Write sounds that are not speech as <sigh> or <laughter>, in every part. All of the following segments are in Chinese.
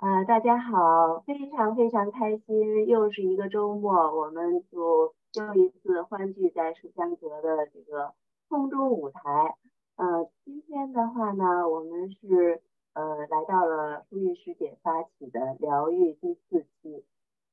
啊，大家好，非常非常开心，又是一个周末，我们就又一次欢聚在书香阁的这个空中舞台。呃，今天的话呢，我们是呃来到了舒玉师姐发起的疗愈第四期，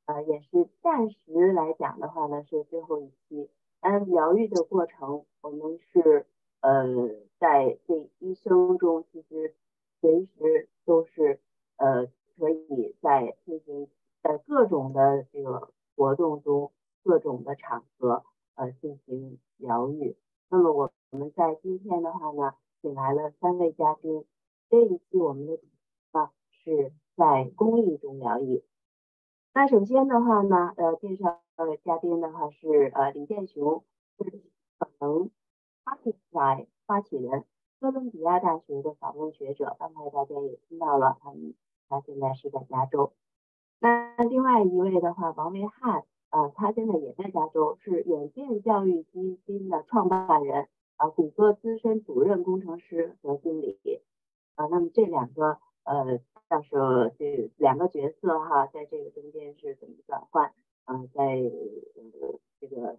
呃，也是暂时来讲的话呢是最后一期。但疗愈的过程，我们是呃在这一生中，其实随时都是呃。可以在进行在各种的这个活动中，各种的场合呃进行疗愈。那么我我们在今天的话呢，请来了三位嘉宾。这一期我们的主题呢是在公益中疗愈。那首先的话呢，呃，介绍的嘉宾的话是呃李建雄，是可能 Artify 发起人，哥伦比亚大学的访问学者。刚才大家也听到了他们。他现在是在加州。那另外一位的话，王维汉，呃，他现在也在加州，是远见教育基金的创办人，啊，谷歌资深主任工程师和经理。啊，那么这两个，呃，到时候这两个角色哈，在这个中间是怎么转换？啊，在呃这个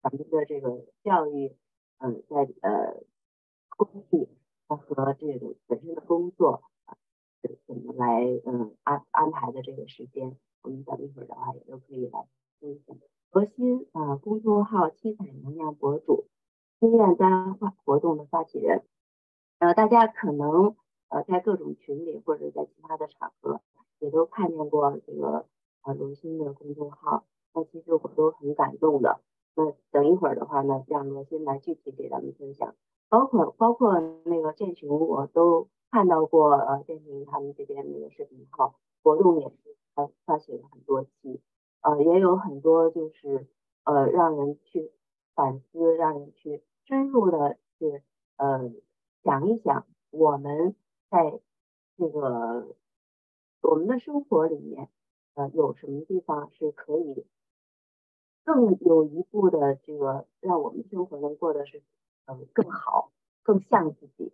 咱们的这个教育，嗯，在呃工地和这个本身的工作。怎么来嗯安安排的这个时间，我们等一会儿的话也都可以来分享。核心啊，公众号七彩能量博主，心愿单化活动的发起人。呃，大家可能呃在各种群里或者在其他的场合也都看见过这个啊罗鑫的公众号，那其实我都很感动的。那等一会儿的话呢，让罗鑫来具体给咱们分享，包括包括那个建群，我都。看到过呃，建平他们这边那个视频号活动也是呃发起了很多期，呃也有很多就是呃让人去反思，让人去深入的去呃想一想，我们在这个我们的生活里面呃有什么地方是可以更有一步的这个让我们生活能过得是呃更好，更像自己。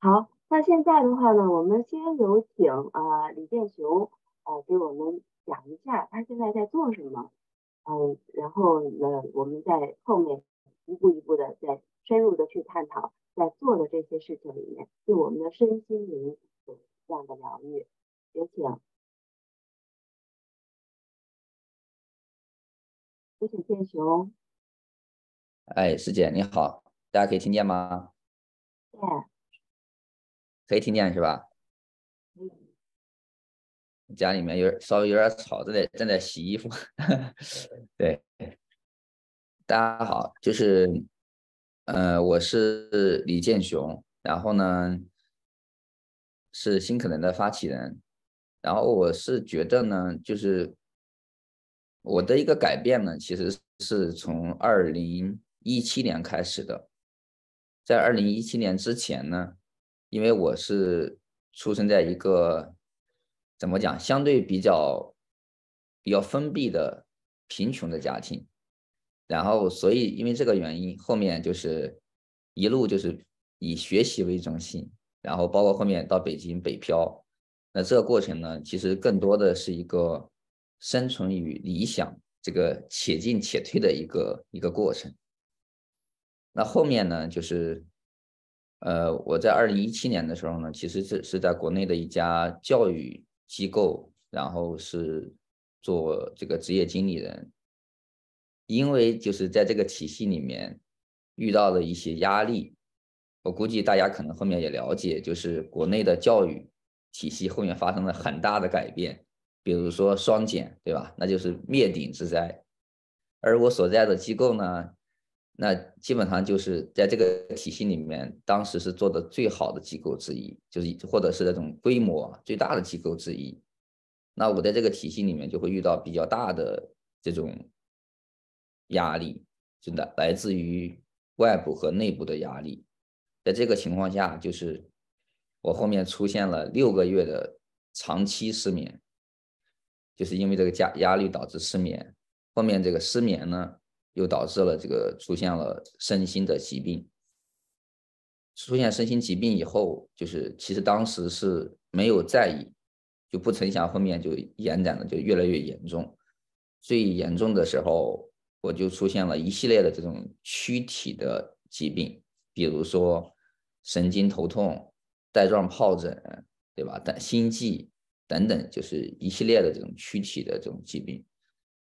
好。那现在的话呢，我们先有请啊李建雄啊给我们讲一下他现在在做什么，嗯，然后呢，我们在后面一步一步的再深入的去探讨，在做的这些事情里面，对我们的身心灵有这样的疗愈。有请，有请建雄。哎，师姐你好，大家可以听见吗？对。可以听见是吧？家里面有稍微有点吵，正在正在洗衣服。<laughs> 对，大家好，就是，呃，我是李建雄，然后呢是新可能的发起人，然后我是觉得呢，就是我的一个改变呢，其实是从二零一七年开始的，在二零一七年之前呢。因为我是出生在一个怎么讲，相对比较比较封闭的贫穷的家庭，然后所以因为这个原因，后面就是一路就是以学习为中心，然后包括后面到北京北漂，那这个过程呢，其实更多的是一个生存与理想这个且进且退的一个一个过程。那后面呢，就是。呃，我在二零一七年的时候呢，其实是是在国内的一家教育机构，然后是做这个职业经理人。因为就是在这个体系里面遇到了一些压力，我估计大家可能后面也了解，就是国内的教育体系后面发生了很大的改变，比如说双减，对吧？那就是灭顶之灾。而我所在的机构呢？那基本上就是在这个体系里面，当时是做的最好的机构之一，就是或者是那种规模最大的机构之一。那我在这个体系里面就会遇到比较大的这种压力，真的来自于外部和内部的压力。在这个情况下，就是我后面出现了六个月的长期失眠，就是因为这个压压力导致失眠。后面这个失眠呢？又导致了这个出现了身心的疾病。出现身心疾病以后，就是其实当时是没有在意，就不曾想后面就延展的就越来越严重，最严重的时候我就出现了一系列的这种躯体的疾病，比如说神经头痛、带状疱疹，对吧？但心悸等等，就是一系列的这种躯体的这种疾病。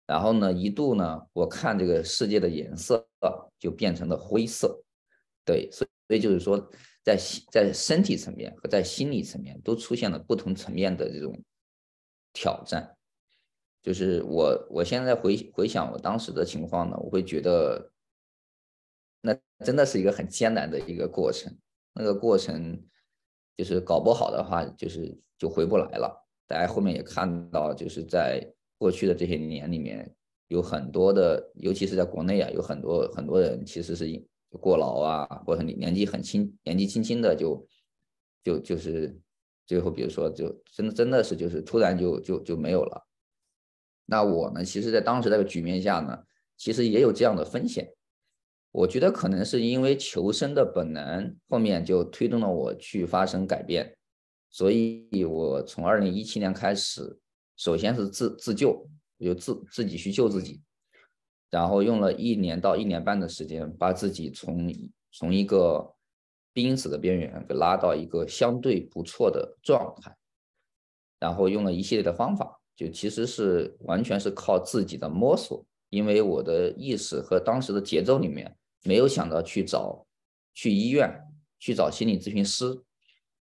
然后呢，一度呢，我看这个世界的颜色就变成了灰色，对，所以就是说。在在身体层面和在心理层面都出现了不同层面的这种挑战，就是我我现在回回想我当时的情况呢，我会觉得那真的是一个很艰难的一个过程，那个过程就是搞不好的话，就是就回不来了。大家后面也看到，就是在过去的这些年里面，有很多的，尤其是在国内啊，有很多很多人其实是。过劳啊，或者你年纪很轻，年纪轻轻的就就就是最后，比如说就真的真的是就是突然就就就没有了。那我呢，其实，在当时那个局面下呢，其实也有这样的风险。我觉得可能是因为求生的本能，后面就推动了我去发生改变。所以我从二零一七年开始，首先是自自救，就自自己去救自己。然后用了一年到一年半的时间，把自己从从一个濒死的边缘给拉到一个相对不错的状态，然后用了一系列的方法，就其实是完全是靠自己的摸索，因为我的意识和当时的节奏里面没有想到去找去医院去找心理咨询师，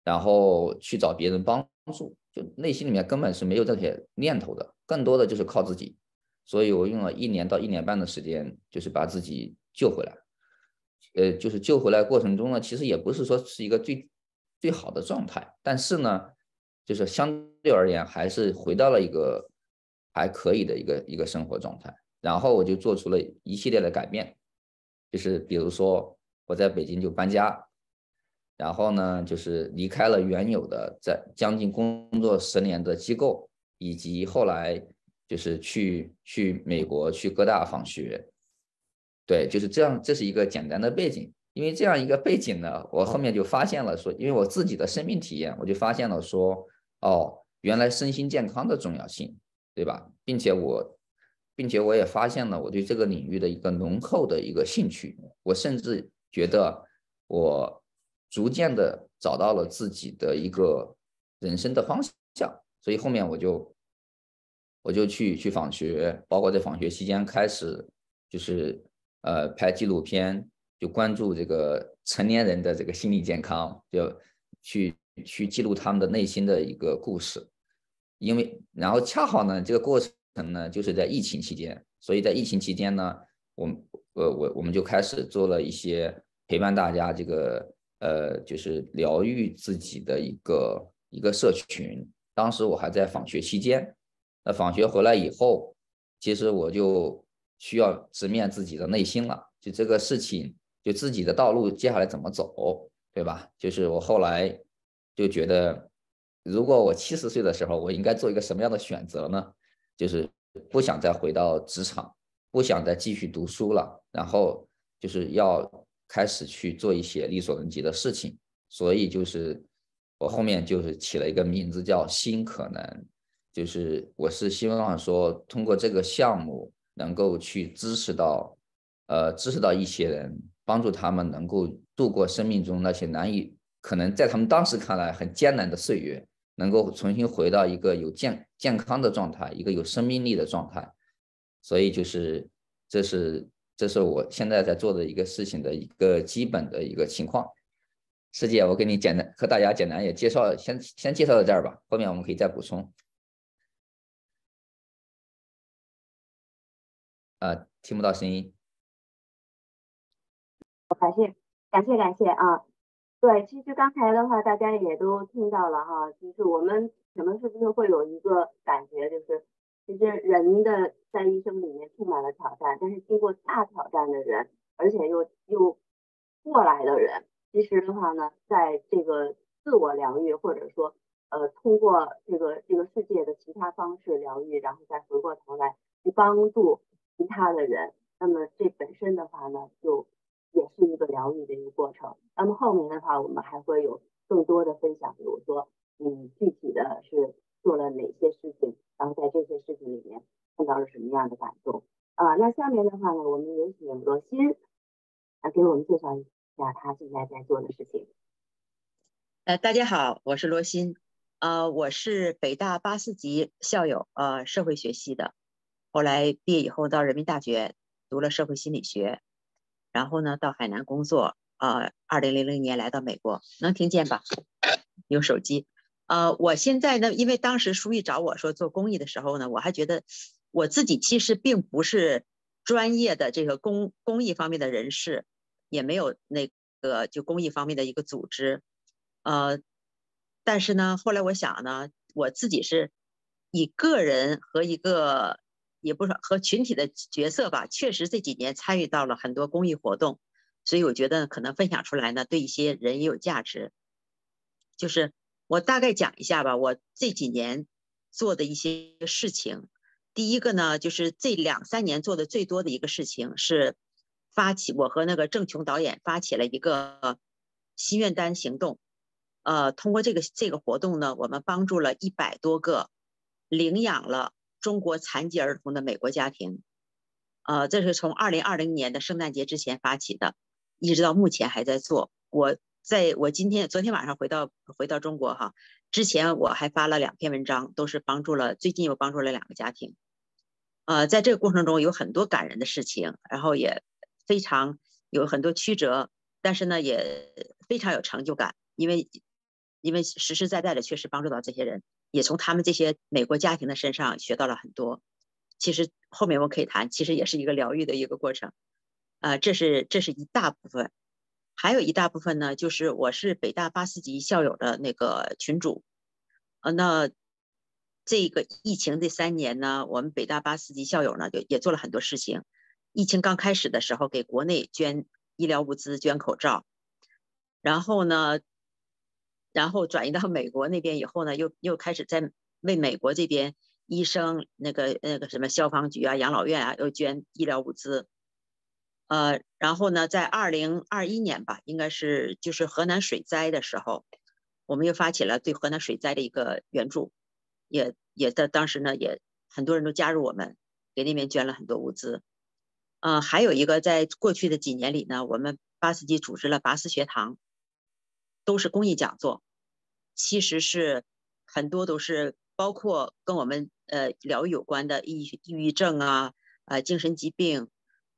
然后去找别人帮助，就内心里面根本是没有这些念头的，更多的就是靠自己。所以我用了一年到一年半的时间，就是把自己救回来。呃，就是救回来过程中呢，其实也不是说是一个最最好的状态，但是呢，就是相对而言还是回到了一个还可以的一个一个生活状态。然后我就做出了一系列的改变，就是比如说我在北京就搬家，然后呢，就是离开了原有的在将近工作十年的机构，以及后来。就是去去美国去各大访学，对，就是这样，这是一个简单的背景。因为这样一个背景呢，我后面就发现了说，因为我自己的生命体验，我就发现了说，哦，原来身心健康的重要性，对吧？并且我，并且我也发现了我对这个领域的一个浓厚的一个兴趣。我甚至觉得我逐渐的找到了自己的一个人生的方向，所以后面我就。我就去去访学，包括在访学期间开始，就是呃拍纪录片，就关注这个成年人的这个心理健康，就去去记录他们的内心的一个故事。因为然后恰好呢，这个过程呢就是在疫情期间，所以在疫情期间呢，我呃我我们就开始做了一些陪伴大家这个呃就是疗愈自己的一个一个社群。当时我还在访学期间。那访学回来以后，其实我就需要直面自己的内心了。就这个事情，就自己的道路接下来怎么走，对吧？就是我后来就觉得，如果我七十岁的时候，我应该做一个什么样的选择呢？就是不想再回到职场，不想再继续读书了，然后就是要开始去做一些力所能及的事情。所以就是我后面就是起了一个名字叫“新可能”。就是我是希望说，通过这个项目能够去支持到，呃，支持到一些人，帮助他们能够度过生命中那些难以可能在他们当时看来很艰难的岁月，能够重新回到一个有健健康的状态，一个有生命力的状态。所以就是这是这是我现在在做的一个事情的一个基本的一个情况。师姐，我给你简单和大家简单也介绍，先先介绍到这儿吧，后面我们可以再补充。呃，听不到声音。感谢，感谢，感谢啊！对，其实刚才的话，大家也都听到了哈，就是我们可能是不是会有一个感觉，就是其实人的在一生里面充满了挑战，但是经过大挑战的人，而且又又过来的人，其实的话呢，在这个自我疗愈，或者说呃，通过这个这个世界的其他方式疗愈，然后再回过头来去帮助。其他的人，那么这本身的话呢，就也是一个疗愈的一个过程。那么后面的话，我们还会有更多的分享，比如说，你，具体的是做了哪些事情然后在这些事情里面碰到了什么样的感动啊？那下面的话呢，我们有请罗欣啊，给我们介绍一下他现在在做的事情。呃，大家好，我是罗欣，呃，我是北大八四级校友，呃，社会学系的，后来毕业以后到人民大学读了社会心理学，然后呢到海南工作，呃，二零零零年来到美国，能听见吧？用手机。呃，我现在呢，因为当时书记找我说做公益的时候呢，我还觉得我自己其实并不是专业的这个公公益方面的人士，也没有那个就公益方面的一个组织。呃，但是呢，后来我想呢，我自己是以个人和一个也不是和群体的角色吧，确实这几年参与到了很多公益活动，所以我觉得可能分享出来呢，对一些人也有价值。就是我大概讲一下吧，我这几年做的一些事情。第一个呢，就是这两三年做的最多的一个事情是发起我和那个郑琼导演发起了一个心愿单行动。呃，通过这个这个活动呢，我们帮助了一百多个领养了中国残疾儿童的美国家庭。呃，这是从二零二零年的圣诞节之前发起的，一直到目前还在做。我在我今天昨天晚上回到回到中国哈，之前我还发了两篇文章，都是帮助了最近又帮助了两个家庭。呃，在这个过程中有很多感人的事情，然后也非常有很多曲折，但是呢也非常有成就感，因为。因为实实在在的确实帮助到这些人，也从他们这些美国家庭的身上学到了很多。其实后面我可以谈，其实也是一个疗愈的一个过程。呃，这是这是一大部分，还有一大部分呢，就是我是北大八四级校友的那个群主。呃，那这个疫情这三年呢，我们北大八四级校友呢就也做了很多事情。疫情刚开始的时候，给国内捐医疗物资、捐口罩，然后呢。然后转移到美国那边以后呢，又又开始在为美国这边医生那个那个什么消防局啊、养老院啊，又捐医疗物资。呃，然后呢，在二零二一年吧，应该是就是河南水灾的时候，我们又发起了对河南水灾的一个援助，也也在当时呢，也很多人都加入我们，给那边捐了很多物资。呃，还有一个在过去的几年里呢，我们八四级组织了拔丝学堂。都是公益讲座，其实是很多都是包括跟我们呃疗愈有关的抑抑郁症啊，呃精神疾病，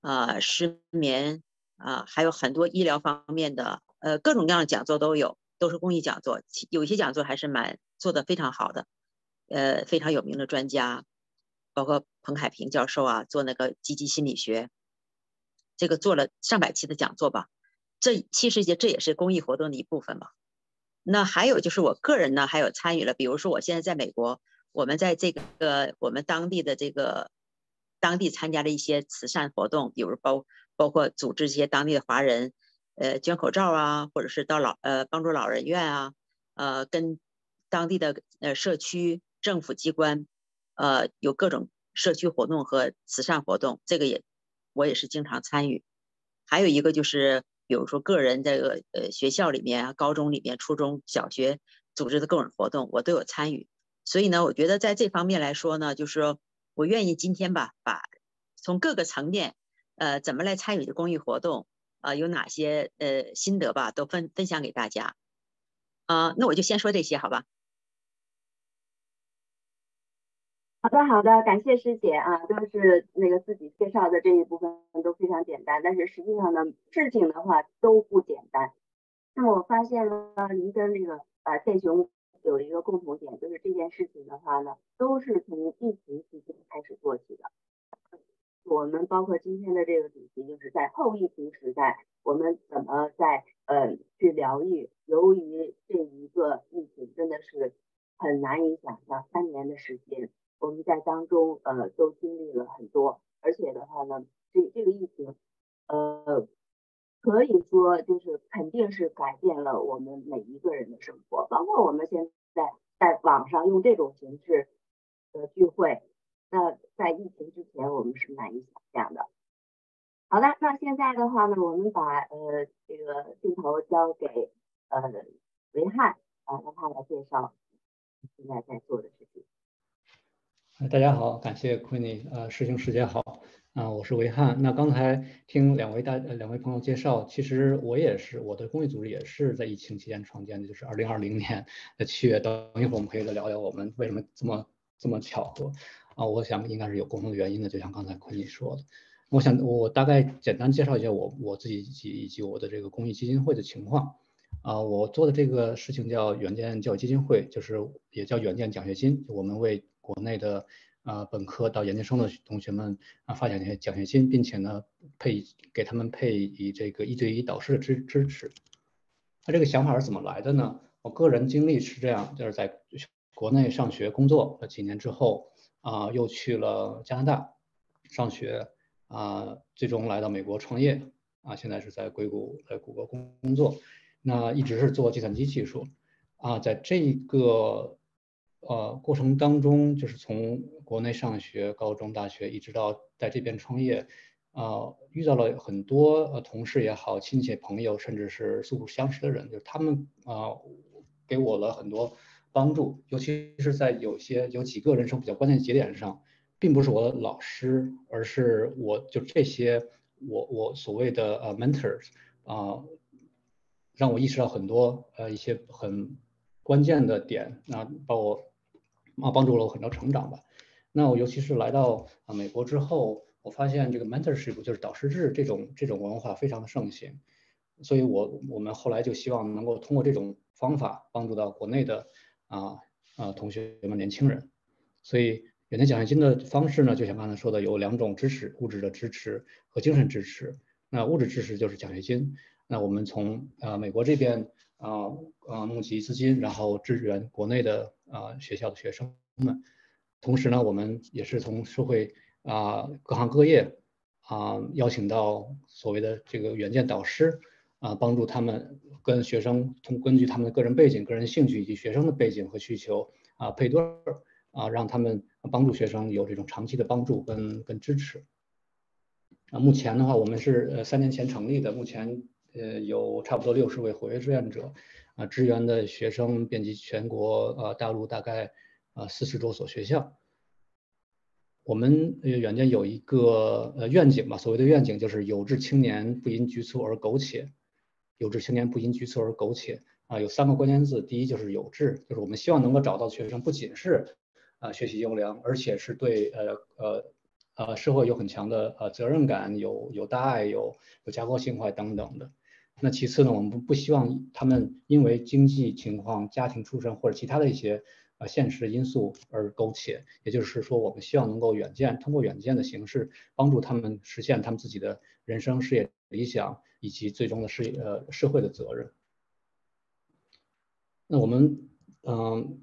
啊失眠啊，还有很多医疗方面的呃各种各样的讲座都有，都是公益讲座。有些讲座还是蛮做的非常好的，呃非常有名的专家，包括彭海平教授啊，做那个积极心理学，这个做了上百期的讲座吧。这其实也这也是公益活动的一部分吧。那还有就是我个人呢，还有参与了，比如说我现在在美国，我们在这个我们当地的这个当地参加了一些慈善活动，比如包包括组织这些当地的华人，呃捐口罩啊，或者是到老呃帮助老人院啊，呃跟当地的呃社区政府机关，呃有各种社区活动和慈善活动，这个也我也是经常参与。还有一个就是。比如说，个人这个呃学校里面啊、高中里面、初中小学组织的各种活动，我都有参与。所以呢，我觉得在这方面来说呢，就是我愿意今天吧，把从各个层面，呃，怎么来参与的公益活动，啊，有哪些呃心得吧，都分分享给大家。啊，那我就先说这些，好吧？好的，好的，感谢师姐啊，就是那个自己介绍的这一部分都非常简单，但是实际上呢，事情的话都不简单。那么我发现了，您跟那个呃建雄有了一个共同点，就是这件事情的话呢，都是从疫情期间开始做起的。我们包括今天的这个主题，就是在后疫情时代，我们怎么在呃去疗愈。由于这一个疫情真的是很难以想象，三年的时间。我们在当中呃都经历了很多，而且的话呢，这这个疫情可以说就是肯定是改变了我们每一个人的生活，包括我们现在在网上用这种形式的聚会，那在疫情之前我们是难以想象的。好的，那现在的话呢，我们把呃这个镜头交给呃维汉啊，让他来介绍现在在做的事情。大家好，感谢 Queenie，呃，师兄师姐好，啊，我是维汉。那刚才听两位大呃两位朋友介绍，其实我也是我的公益组织也是在疫情期间创建的，就是二零二零年的七月。等一会儿我们可以再聊聊我们为什么这么这么巧合啊？我想应该是有共同的原因的，就像刚才坤尼说的。我想我大概简单介绍一下我我自己及以及我的这个公益基金会的情况。啊，我做的这个事情叫远见教育基金会，就是也叫远见奖学金，我们为国内的。啊，本科到研究生的同学们啊，发奖学奖学金，并且呢，配给他们配以这个一对一导师的支支持。那这个想法是怎么来的呢？我个人经历是这样，就是在国内上学工作了几年之后，啊，又去了加拿大上学，啊，最终来到美国创业，啊，现在是在硅谷在谷歌工工作，那一直是做计算机技术，啊，在这个。呃，过程当中就是从国内上学、高中、大学，一直到在这边创业，啊，遇到了很多呃同事也好、亲戚朋友，甚至是素不相识的人，就是他们啊，给我了很多帮助，尤其是在有些有几个人生比较关键节点上，并不是我的老师，而是我就这些我我所谓的呃 mentors 啊，让我意识到很多呃一些很关键的点，那把我。啊，帮助了我很多成长吧。那我尤其是来到啊美国之后，我发现这个 mentorship 就是导师制这种这种文化非常的盛行，所以我我们后来就希望能够通过这种方法帮助到国内的啊啊同学们年轻人。所以远见奖学金的方式呢，就像刚才说的，有两种支持：物质的支持和精神支持。那物质支持就是奖学金。那我们从啊美国这边。啊啊，募集资金，然后支援国内的啊学校的学生们。同时呢，我们也是从社会啊各行各业啊邀请到所谓的这个远见导师啊，帮助他们跟学生通根据他们的个人背景、个人兴趣以及学生的背景和需求啊配对儿啊，让他们帮助学生有这种长期的帮助跟跟支持。啊，目前的话，我们是呃三年前成立的，目前。呃，有差不多六十位活跃志愿者，啊，支援的学生遍及全国，啊，大陆大概啊四十多所学校。我们远见有一个呃愿景吧，所谓的愿景就是有志青年不因局促而苟且，有志青年不因局促而苟且啊，有三个关键字，第一就是有志，就是我们希望能够找到学生不仅是啊学习优良，而且是对呃呃。呃，社会有很强的呃责任感，有有大爱，有有家国情怀等等的。那其次呢，我们不不希望他们因为经济情况、家庭出身或者其他的一些呃现实因素而苟且。也就是说，我们希望能够远见，通过远见的形式，帮助他们实现他们自己的人生、事业理想以及最终的事业呃社会的责任。那我们嗯，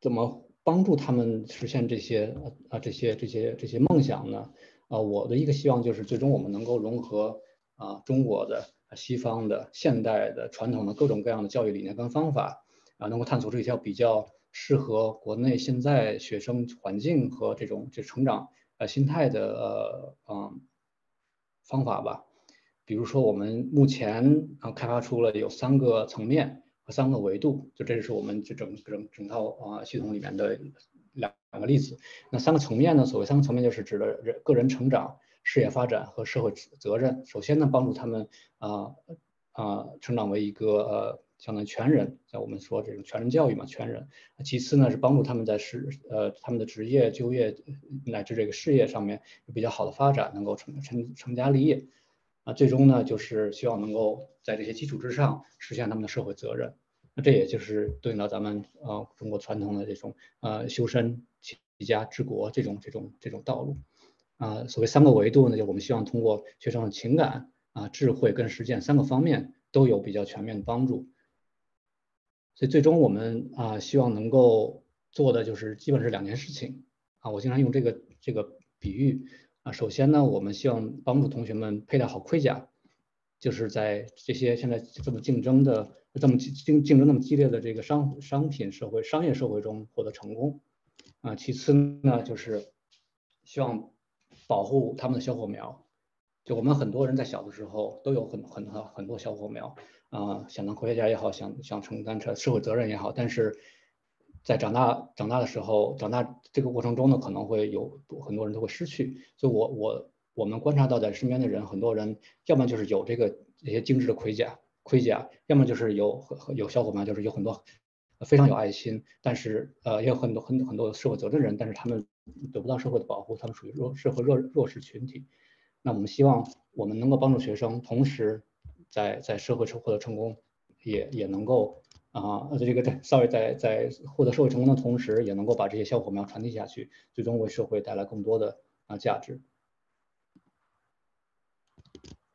怎么帮助他们实现这些啊这些这些这些梦想呢？啊，我的一个希望就是最终我们能够融合啊中国的。西方的、现代的、传统的各种各样的教育理念跟方法啊，能够探索出一条比较适合国内现在学生环境和这种就成长呃心态的呃嗯方法吧。比如说，我们目前啊开发出了有三个层面和三个维度，就这是我们这整整整套啊系统里面的两两个例子。那三个层面呢？所谓三个层面，就是指的人个人成长。事业发展和社会责任，首先呢，帮助他们啊啊成长为一个呃相当于全人，像我们说这种全人教育嘛，全人。其次呢，是帮助他们在事呃他们的职业、就业乃至这个事业上面有比较好的发展，能够成成成家立业。啊，最终呢，就是希望能够在这些基础之上实现他们的社会责任。那这也就是对应到咱们啊中国传统的这种呃修身齐家治国这种这种这种道路。啊，所谓三个维度呢，就我们希望通过学生的情感啊、智慧跟实践三个方面都有比较全面的帮助。所以最终我们啊，希望能够做的就是基本是两件事情啊。我经常用这个这个比喻啊，首先呢，我们希望帮助同学们佩戴好盔甲，就是在这些现在这么竞争的、这么竞竞争那么激烈的这个商商品社会、商业社会中获得成功啊。其次呢，就是希望。保护他们的小火苗，就我们很多人在小的时候都有很很很很多小火苗啊，想当科学家也好，想想承担着社会责任也好，但是在长大长大的时候，长大这个过程中呢，可能会有很多人都会失去。所以我我我们观察到在身边的人，很多人要么就是有这个这些精致的盔甲盔甲，要么就是有有小伙伴就是有很多非常有爱心，但是呃也有很多很很多社会责任人，但是他们得不到社会的保护，他们属于弱社会弱弱势群体。那我们希望我们能够帮助学生，同时在在社会获得成功，也也能够啊这个在 sorry 在在获得社会成功的同时，也能够把这些小火苗传递下去，最终为社会带来更多的啊价值。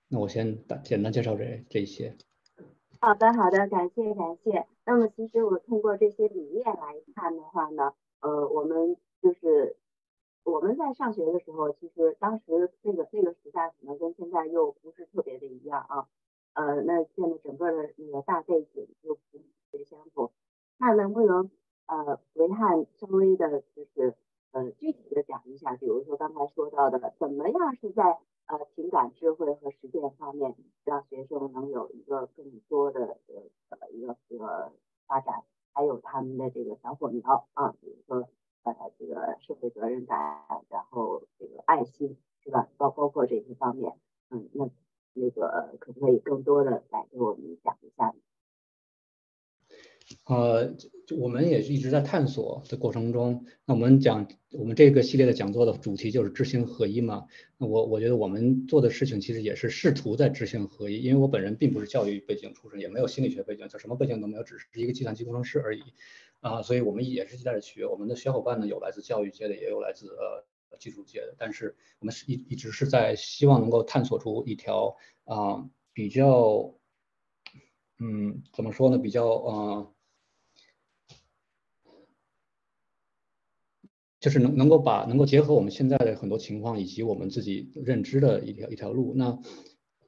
那我先简单介绍这这一些。好的，好的，感谢感谢。那么其实我通过这些理念来看的话呢，呃，我们就是我们在上学的时候，其实当时那个那个时代可能跟现在又不是特别的一样啊。呃，那现在整个的那个大背景又不特别相同。那能不能呃，维汉稍微的就是呃具体的讲一下，比如说刚才说到的，怎么样是在呃，情感智慧和实践方面，让学生能有一个更多的呃一个这个发展，还有他们的这个小火苗啊，比如说呃这个社会责任感，然后这个爱心，是吧？包包括这些方面，嗯，那那个可不可以更多的来给我们讲一下？呃，就我们也是一直在探索的过程中。那我们讲，我们这个系列的讲座的主题就是知行合一嘛。那我我觉得我们做的事情其实也是试图在知行合一。因为我本人并不是教育背景出身，也没有心理学背景，就什么背景都没有，只是一个计算机工程师而已。啊，所以我们也是在学。我们的小伙伴呢，有来自教育界的，也有来自呃技术界的。但是我们是一一直是在希望能够探索出一条啊比较，嗯，怎么说呢？比较啊。就是能能够把能够结合我们现在的很多情况以及我们自己认知的一条一条路。那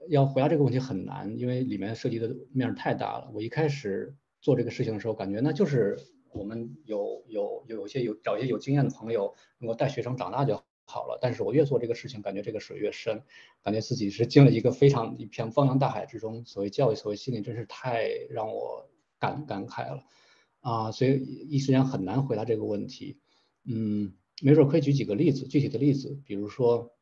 要回答这个问题很难，因为里面涉及的面太大了。我一开始做这个事情的时候，感觉那就是我们有有有一些有找一些有经验的朋友，能够带学生长大就好了。但是我越做这个事情，感觉这个水越深，感觉自己是进了一个非常一片汪洋大海之中。所谓教育，所谓心理，真是太让我感感慨了啊！所以一时间很难回答这个问题。嗯，没准可以举几个例子，具体的例子，比如说，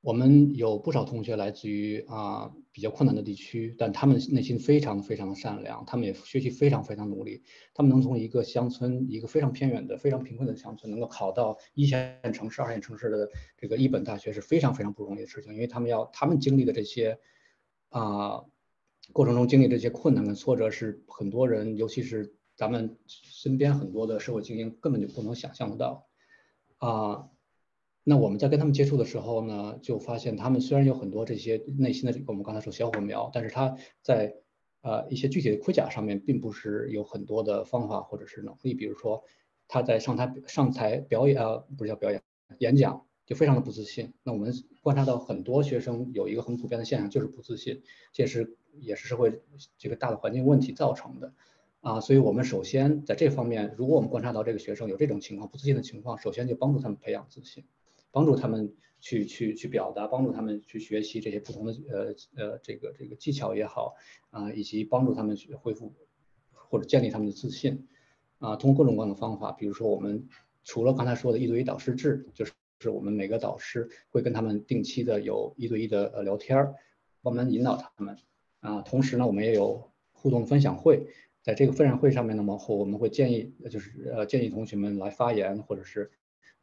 我们有不少同学来自于啊比较困难的地区，但他们内心非常非常的善良，他们也学习非常非常努力，他们能从一个乡村，一个非常偏远的、非常贫困的乡村，能够考到一线城市、二线城市的这个一本大学，是非常非常不容易的事情，因为他们要他们经历的这些啊过程中经历这些困难跟挫折，是很多人，尤其是。咱们身边很多的社会精英根本就不能想象得到啊。那我们在跟他们接触的时候呢，就发现他们虽然有很多这些内心的这个我们刚才说小火苗，但是他在呃一些具体的盔甲上面，并不是有很多的方法或者是能力。比如说他在上台上台表演啊，不是叫表演演讲，就非常的不自信。那我们观察到很多学生有一个很普遍的现象，就是不自信，这是也是社会这个大的环境问题造成的。啊，所以我们首先在这方面，如果我们观察到这个学生有这种情况，不自信的情况，首先就帮助他们培养自信，帮助他们去去去表达，帮助他们去学习这些不同的呃呃这个这个技巧也好啊，以及帮助他们去恢复或者建立他们的自信啊，通过各种各样的方法，比如说我们除了刚才说的一对一导师制，就是是我们每个导师会跟他们定期的有一对一的呃聊天儿，我们引导他们啊，同时呢，我们也有互动分享会。在这个分享会上面呢，往后我们会建议，就是呃建议同学们来发言，或者是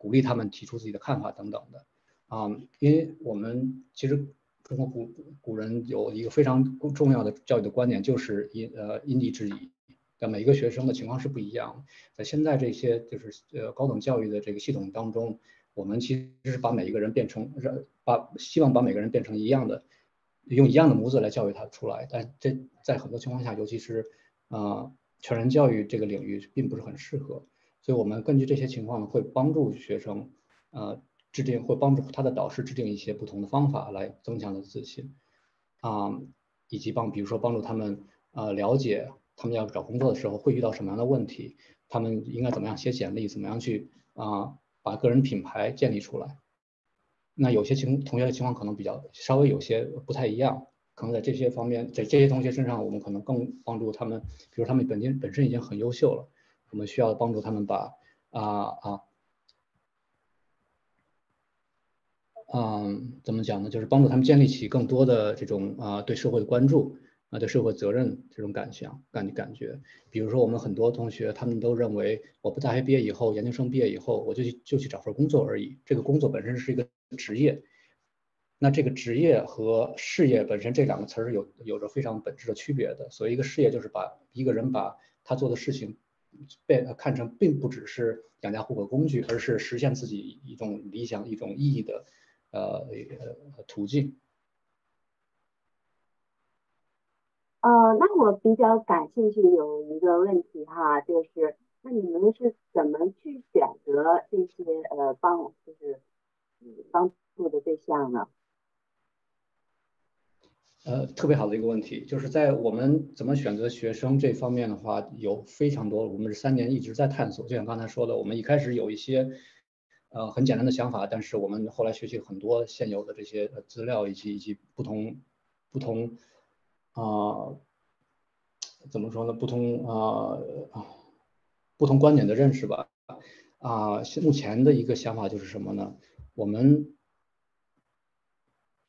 鼓励他们提出自己的看法等等的。啊，因为我们其实中国古古人有一个非常重要的教育的观点，就是因呃因地制宜，但每一个学生的情况是不一样的。在现在这些就是呃高等教育的这个系统当中，我们其实是把每一个人变成让把希望把每个人变成一样的，用一样的模子来教育他出来，但这在很多情况下，尤其是啊，全人教育这个领域并不是很适合，所以我们根据这些情况呢，会帮助学生，呃，制定会帮助他的导师制定一些不同的方法来增强他的自信，啊，以及帮，比如说帮助他们，呃，了解他们要找工作的时候会遇到什么样的问题，他们应该怎么样写简历，怎么样去啊把个人品牌建立出来。那有些情同学的情况可能比较稍微有些不太一样。可能在这些方面，在这些同学身上，我们可能更帮助他们。比如他们本身本身已经很优秀了，我们需要帮助他们把啊啊嗯，怎么讲呢？就是帮助他们建立起更多的这种啊对社会的关注啊对社会责任这种感想感感觉。比如说我们很多同学他们都认为，我不大学毕业以后，研究生毕业以后，我就去就去找份工作而已。这个工作本身是一个职业，那这个职业和事业本身这两个词儿有有着非常本质的区别的。所以一个事业就是把一个人把他做的事情被看成并不只是养家糊口工具，而是实现自己一种理想、一种意义的。呃，途径。呃，那我比较感兴趣有一个问题哈，就是那你们是怎么去选择这些呃帮就是帮助的对象呢？呃，特别好的一个问题，就是在我们怎么选择学生这方面的话，有非常多，我们是三年一直在探索。就像刚才说的，我们一开始有一些。呃，很简单的想法，但是我们后来学习很多现有的这些资料，以及以及不同不同啊，怎么说呢？不同啊不同观点的认识吧。啊，目前的一个想法就是什么呢？我们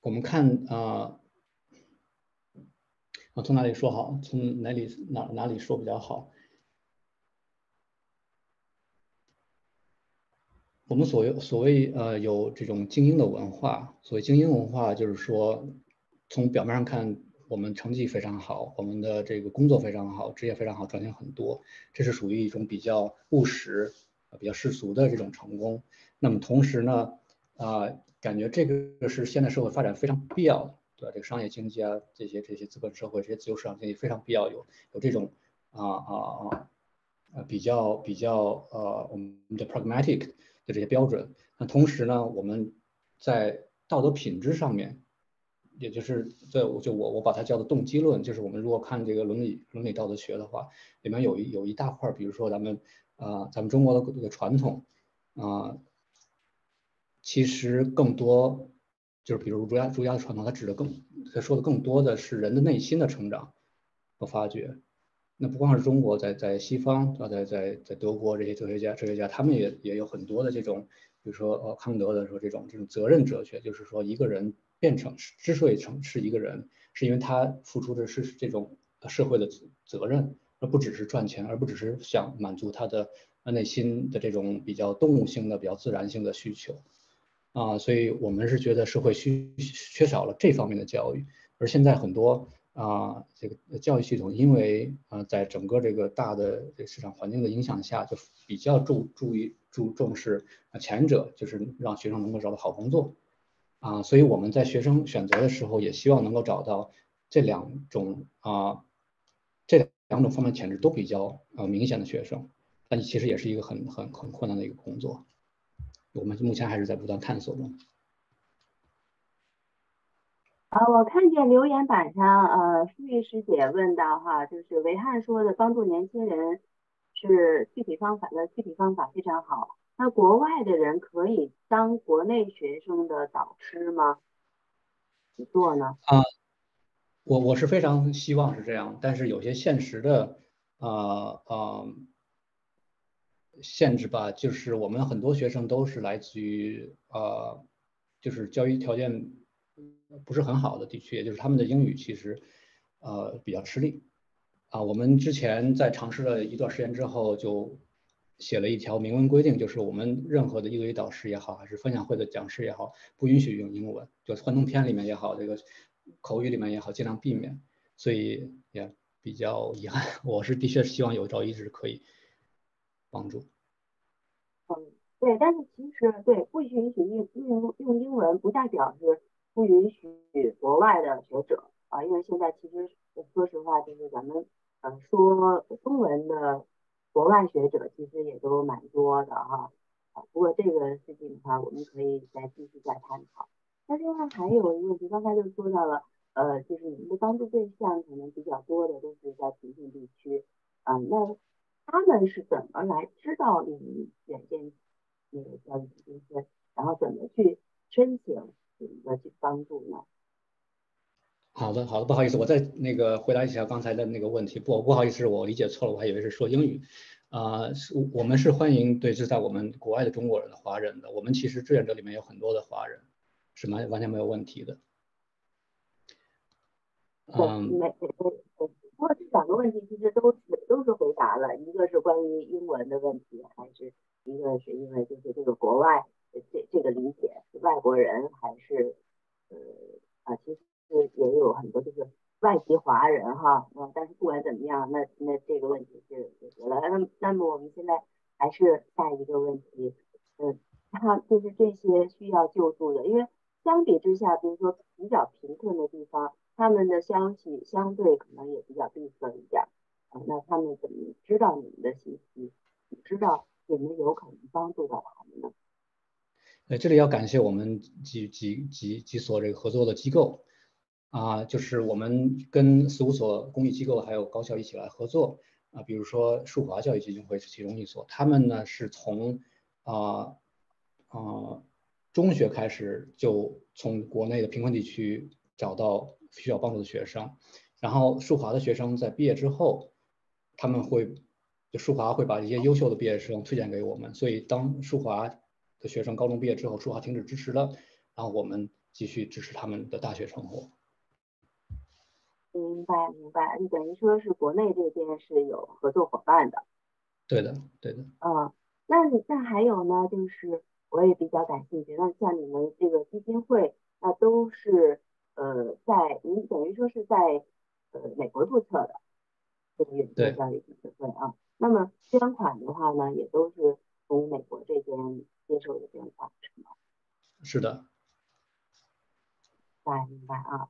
我们看啊，我从哪里说好？从哪里哪哪里说比较好？我们所谓所谓呃有这种精英的文化，所谓精英文化就是说，从表面上看，我们成绩非常好，我们的这个工作非常好，职业非常好，赚钱很多，这是属于一种比较务实、比较世俗的这种成功。那么同时呢，啊，感觉这个是现代社会发展非常必要的，对吧？这个商业经济啊，这些这些资本社会，这些自由市场经济非常必要有有这种啊啊啊比较比较呃我们的 pragmatic。的这些标准，那同时呢，我们在道德品质上面，也就是在我就我我把它叫做动机论，就是我们如果看这个伦理伦理道德学的话，里面有一有一大块，比如说咱们啊咱们中国的这个传统啊，其实更多就是比如儒家儒家的传统，它指的更它说的更多的是人的内心的成长和发掘。那不光是中国，在在西方啊，在在在德国这些哲学家哲学家，他们也也有很多的这种，比如说呃康德的说这种这种责任哲学，就是说一个人变成之所以成是一个人，是因为他付出的是这种社会的责任，而不只是赚钱，而不只是想满足他的内心的这种比较动物性的、比较自然性的需求啊，所以我们是觉得社会需缺少了这方面的教育，而现在很多。啊，这个教育系统因为啊，在整个这个大的这市场环境的影响下，就比较注注意注重视前者，就是让学生能够找到好工作。啊，所以我们在学生选择的时候，也希望能够找到这两种啊，这两种方面潜质都比较呃明显的学生，但其实也是一个很很很困难的一个工作，我们目前还是在不断探索中。啊，我看见留言板上，呃，舒玉师姐问到哈，就是维汉说的帮助年轻人是具体方法的具体方法非常好。那国外的人可以当国内学生的导师吗？怎么做呢？啊，我我是非常希望是这样，但是有些现实的啊啊限制吧，就是我们很多学生都是来自于啊，就是教育条件。不是很好的地区，也就是他们的英语其实，呃，比较吃力，啊，我们之前在尝试了一段时间之后，就写了一条明文规定，就是我们任何的一对一导师也好，还是分享会的讲师也好，不允许用英文，就幻灯片里面也好，这个口语里面也好，尽量避免。所以也比较遗憾，<laughs> 我是的确希望有朝一日可以帮助。嗯，对，但是其实对不允许用用用英文，不代表是。不允许国外的学者啊，因为现在其实说实话，就是咱们呃说中文的国外学者其实也都蛮多的哈啊。不过这个事情的话，我们可以再继续再探讨。那另外还有一个问题，刚才就说到了，呃，就是你们的帮助对象可能比较多的都是在贫困地区啊，那他们是怎么来知道你们远见那个教育基金会，然后怎么去申请？怎么去帮助呢？好的，好的，不好意思，我再那个回答一下刚才的那个问题。不，不好意思，我理解错了，我还以为是说英语。啊，是我们是欢迎对，是在我们国外的中国人的华人的。我们其实志愿者里面有很多的华人是完完全没有问题的。嗯，不过这两个问题其实都是都是回答了，一个是关于英文的问题，还是一个是因为就是这个国外这这个理解是外国人还是呃啊，其实也有很多就是外籍华人哈，嗯，但是不管怎么样，那那这个问题是解决了。那那么我们现在还是下一个问题，嗯，他就是这些需要救助的，因为相比之下，比如说比较贫困的地方。他们的消息相对可能也比较闭塞一点，啊，那他们怎么知道你们的信息？知道你们有可能帮助到他们呢？呃，这里要感谢我们几几几几所这个合作的机构，啊，就是我们跟四五所公益机构还有高校一起来合作，啊，比如说树华教育基金会是其中一所，他们呢是从啊啊中学开始就从国内的贫困地区找到。需要帮助的学生，然后树华的学生在毕业之后，他们会就树华会把一些优秀的毕业生推荐给我们，所以当树华的学生高中毕业之后，树华停止支持了，然后我们继续支持他们的大学生活。明白明白，你等于说是国内这边是有合作伙伴的。对的对的。嗯，那那还有呢，就是我也比较感兴趣，那像你们这个基金会，那都是。呃，在您等于说是在呃美国注册的这个远东教育基金会啊，那么捐款的话呢，也都是从美国这边接受的捐款是吗？是的。明白明白啊，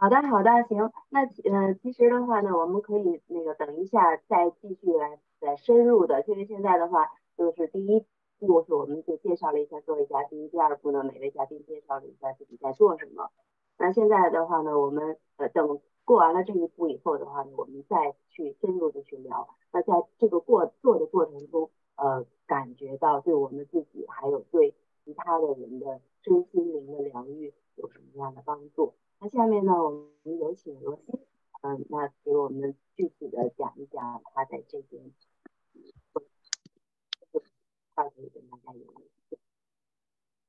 好的好的行，那呃其实的话呢，我们可以那个等一下再继续来再深入的，因为现在的话就是第一步是我们就介绍了一下各位嘉宾，第二步呢每位嘉宾介绍了一下自己在做什么。那现在的话呢，我们呃等过完了这一步以后的话呢，我们再去深入的去聊。那在这个过做的过程中，呃，感觉到对我们自己还有对其他的人的身心灵的疗愈有什么样的帮助？那下面呢，我们有请罗欣，嗯，那给我们具体的讲一讲他在这边，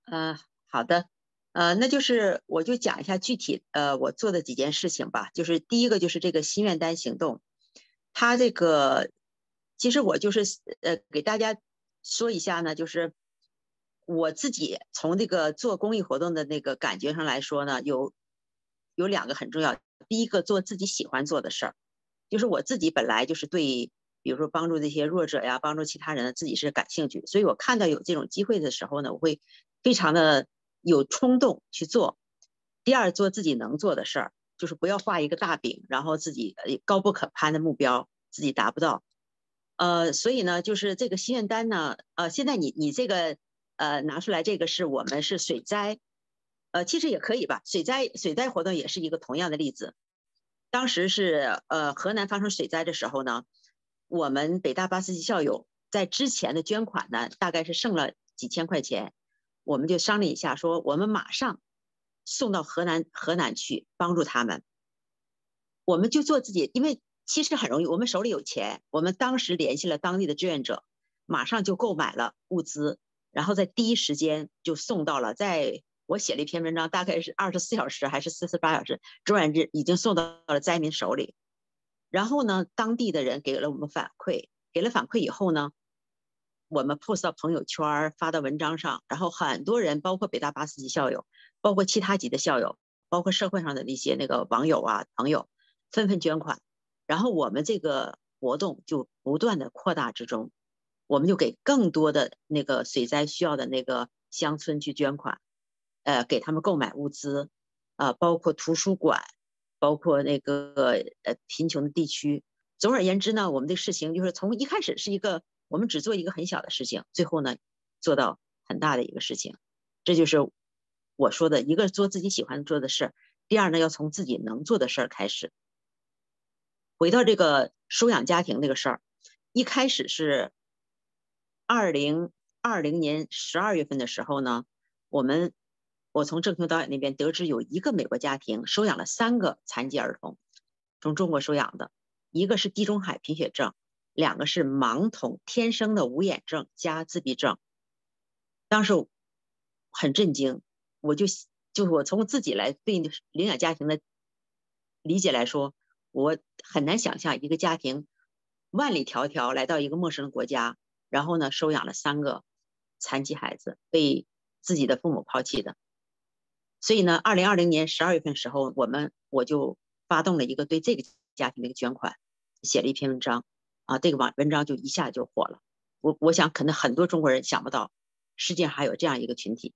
嗯，好的。呃，那就是我就讲一下具体呃我做的几件事情吧。就是第一个就是这个心愿单行动，它这个其实我就是呃给大家说一下呢，就是我自己从这个做公益活动的那个感觉上来说呢，有有两个很重要。第一个做自己喜欢做的事儿，就是我自己本来就是对，比如说帮助这些弱者呀，帮助其他人，自己是感兴趣，所以我看到有这种机会的时候呢，我会非常的。有冲动去做，第二做自己能做的事儿，就是不要画一个大饼，然后自己呃高不可攀的目标自己达不到，呃，所以呢，就是这个心愿单呢，呃，现在你你这个呃拿出来这个是我们是水灾，呃，其实也可以吧，水灾水灾活动也是一个同样的例子，当时是呃河南发生水灾的时候呢，我们北大八四级校友在之前的捐款呢，大概是剩了几千块钱。我们就商量一下，说我们马上送到河南河南去帮助他们。我们就做自己，因为其实很容易，我们手里有钱。我们当时联系了当地的志愿者，马上就购买了物资，然后在第一时间就送到了。在我写了一篇文章，大概是二十四小时还是四十八小时，转眼之已经送到了灾民手里。然后呢，当地的人给了我们反馈，给了反馈以后呢。我们 post 到朋友圈，发到文章上，然后很多人，包括北大八四级校友，包括其他级的校友，包括社会上的那些那个网友啊朋友，纷纷捐款，然后我们这个活动就不断的扩大之中，我们就给更多的那个水灾需要的那个乡村去捐款，呃，给他们购买物资，啊，包括图书馆，包括那个呃贫穷的地区。总而言之呢，我们的事情就是从一开始是一个。我们只做一个很小的事情，最后呢，做到很大的一个事情，这就是我说的一个做自己喜欢做的事儿。第二呢，要从自己能做的事儿开始。回到这个收养家庭这个事儿，一开始是二零二零年十二月份的时候呢，我们我从郑秋导演那边得知有一个美国家庭收养了三个残疾儿童，从中国收养的，一个是地中海贫血症。两个是盲童，天生的无眼症加自闭症。当时很震惊，我就就是我从我自己来对领养家庭的理解来说，我很难想象一个家庭万里迢迢来到一个陌生的国家，然后呢收养了三个残疾孩子，被自己的父母抛弃的。所以呢，二零二零年十二月份时候，我们我就发动了一个对这个家庭的一个捐款，写了一篇文章，啊，这个网文章就一下就火了。我我想可能很多中国人想不到，世界上还有这样一个群体。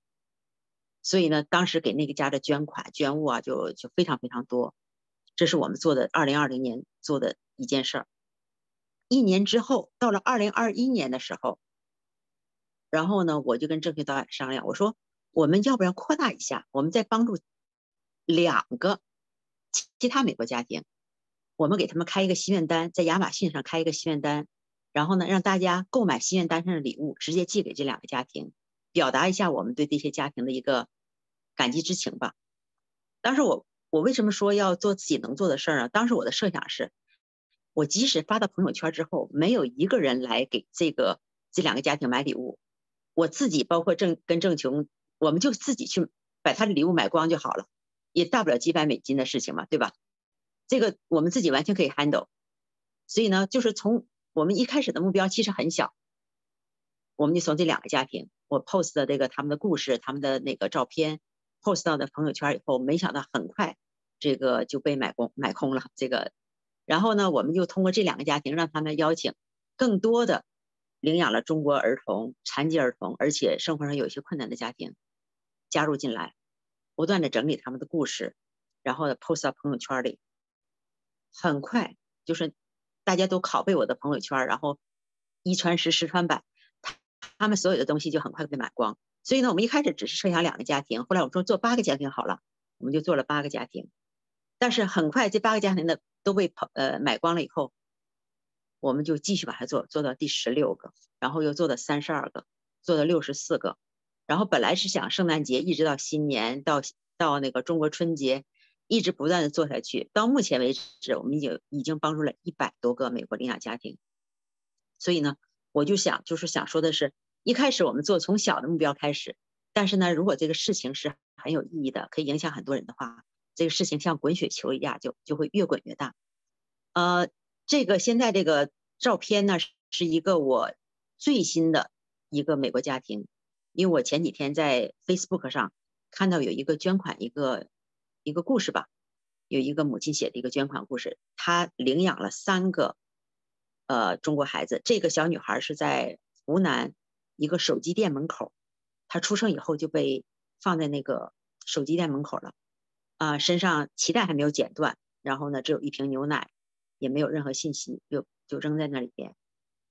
所以呢，当时给那个家的捐款捐物啊，就就非常非常多。这是我们做的二零二零年做的一件事儿。一年之后，到了二零二一年的时候，然后呢，我就跟郑学导演商量，我说。我们要不要扩大一下？我们再帮助两个其他美国家庭，我们给他们开一个心愿单，在亚马逊上开一个心愿单，然后呢，让大家购买心愿单上的礼物，直接寄给这两个家庭，表达一下我们对这些家庭的一个感激之情吧。当时我我为什么说要做自己能做的事儿呢？当时我的设想是，我即使发到朋友圈之后，没有一个人来给这个这两个家庭买礼物，我自己包括郑跟郑琼。我们就自己去把他的礼物买光就好了，也大不了几百美金的事情嘛，对吧？这个我们自己完全可以 handle。所以呢，就是从我们一开始的目标其实很小，我们就从这两个家庭，我 post 的这个他们的故事、他们的那个照片 post 到的朋友圈以后，没想到很快这个就被买空买空了。这个，然后呢，我们就通过这两个家庭，让他们邀请更多的领养了中国儿童、残疾儿童，而且生活上有一些困难的家庭。加入进来，不断的整理他们的故事，然后呢 post 到朋友圈里。很快就是大家都拷贝我的朋友圈，然后一传十，十传百，他他们所有的东西就很快被买光。所以呢，我们一开始只是设想两个家庭，后来我说做八个家庭好了，我们就做了八个家庭。但是很快这八个家庭的都被跑呃买光了以后，我们就继续把它做做到第十六个，然后又做到三十二个，做到六十四个。然后本来是想圣诞节一直到新年到到那个中国春节，一直不断的做下去。到目前为止，我们已经已经帮助了一百多个美国领养家庭。所以呢，我就想就是想说的是，一开始我们做从小的目标开始，但是呢，如果这个事情是很有意义的，可以影响很多人的话，这个事情像滚雪球一样，就就会越滚越大。呃，这个现在这个照片呢，是一个我最新的一个美国家庭。因为我前几天在 Facebook 上看到有一个捐款一个一个故事吧，有一个母亲写的一个捐款故事，她领养了三个呃中国孩子。这个小女孩是在湖南一个手机店门口，她出生以后就被放在那个手机店门口了，啊，身上脐带还没有剪断，然后呢只有一瓶牛奶，也没有任何信息，就就扔在那里边。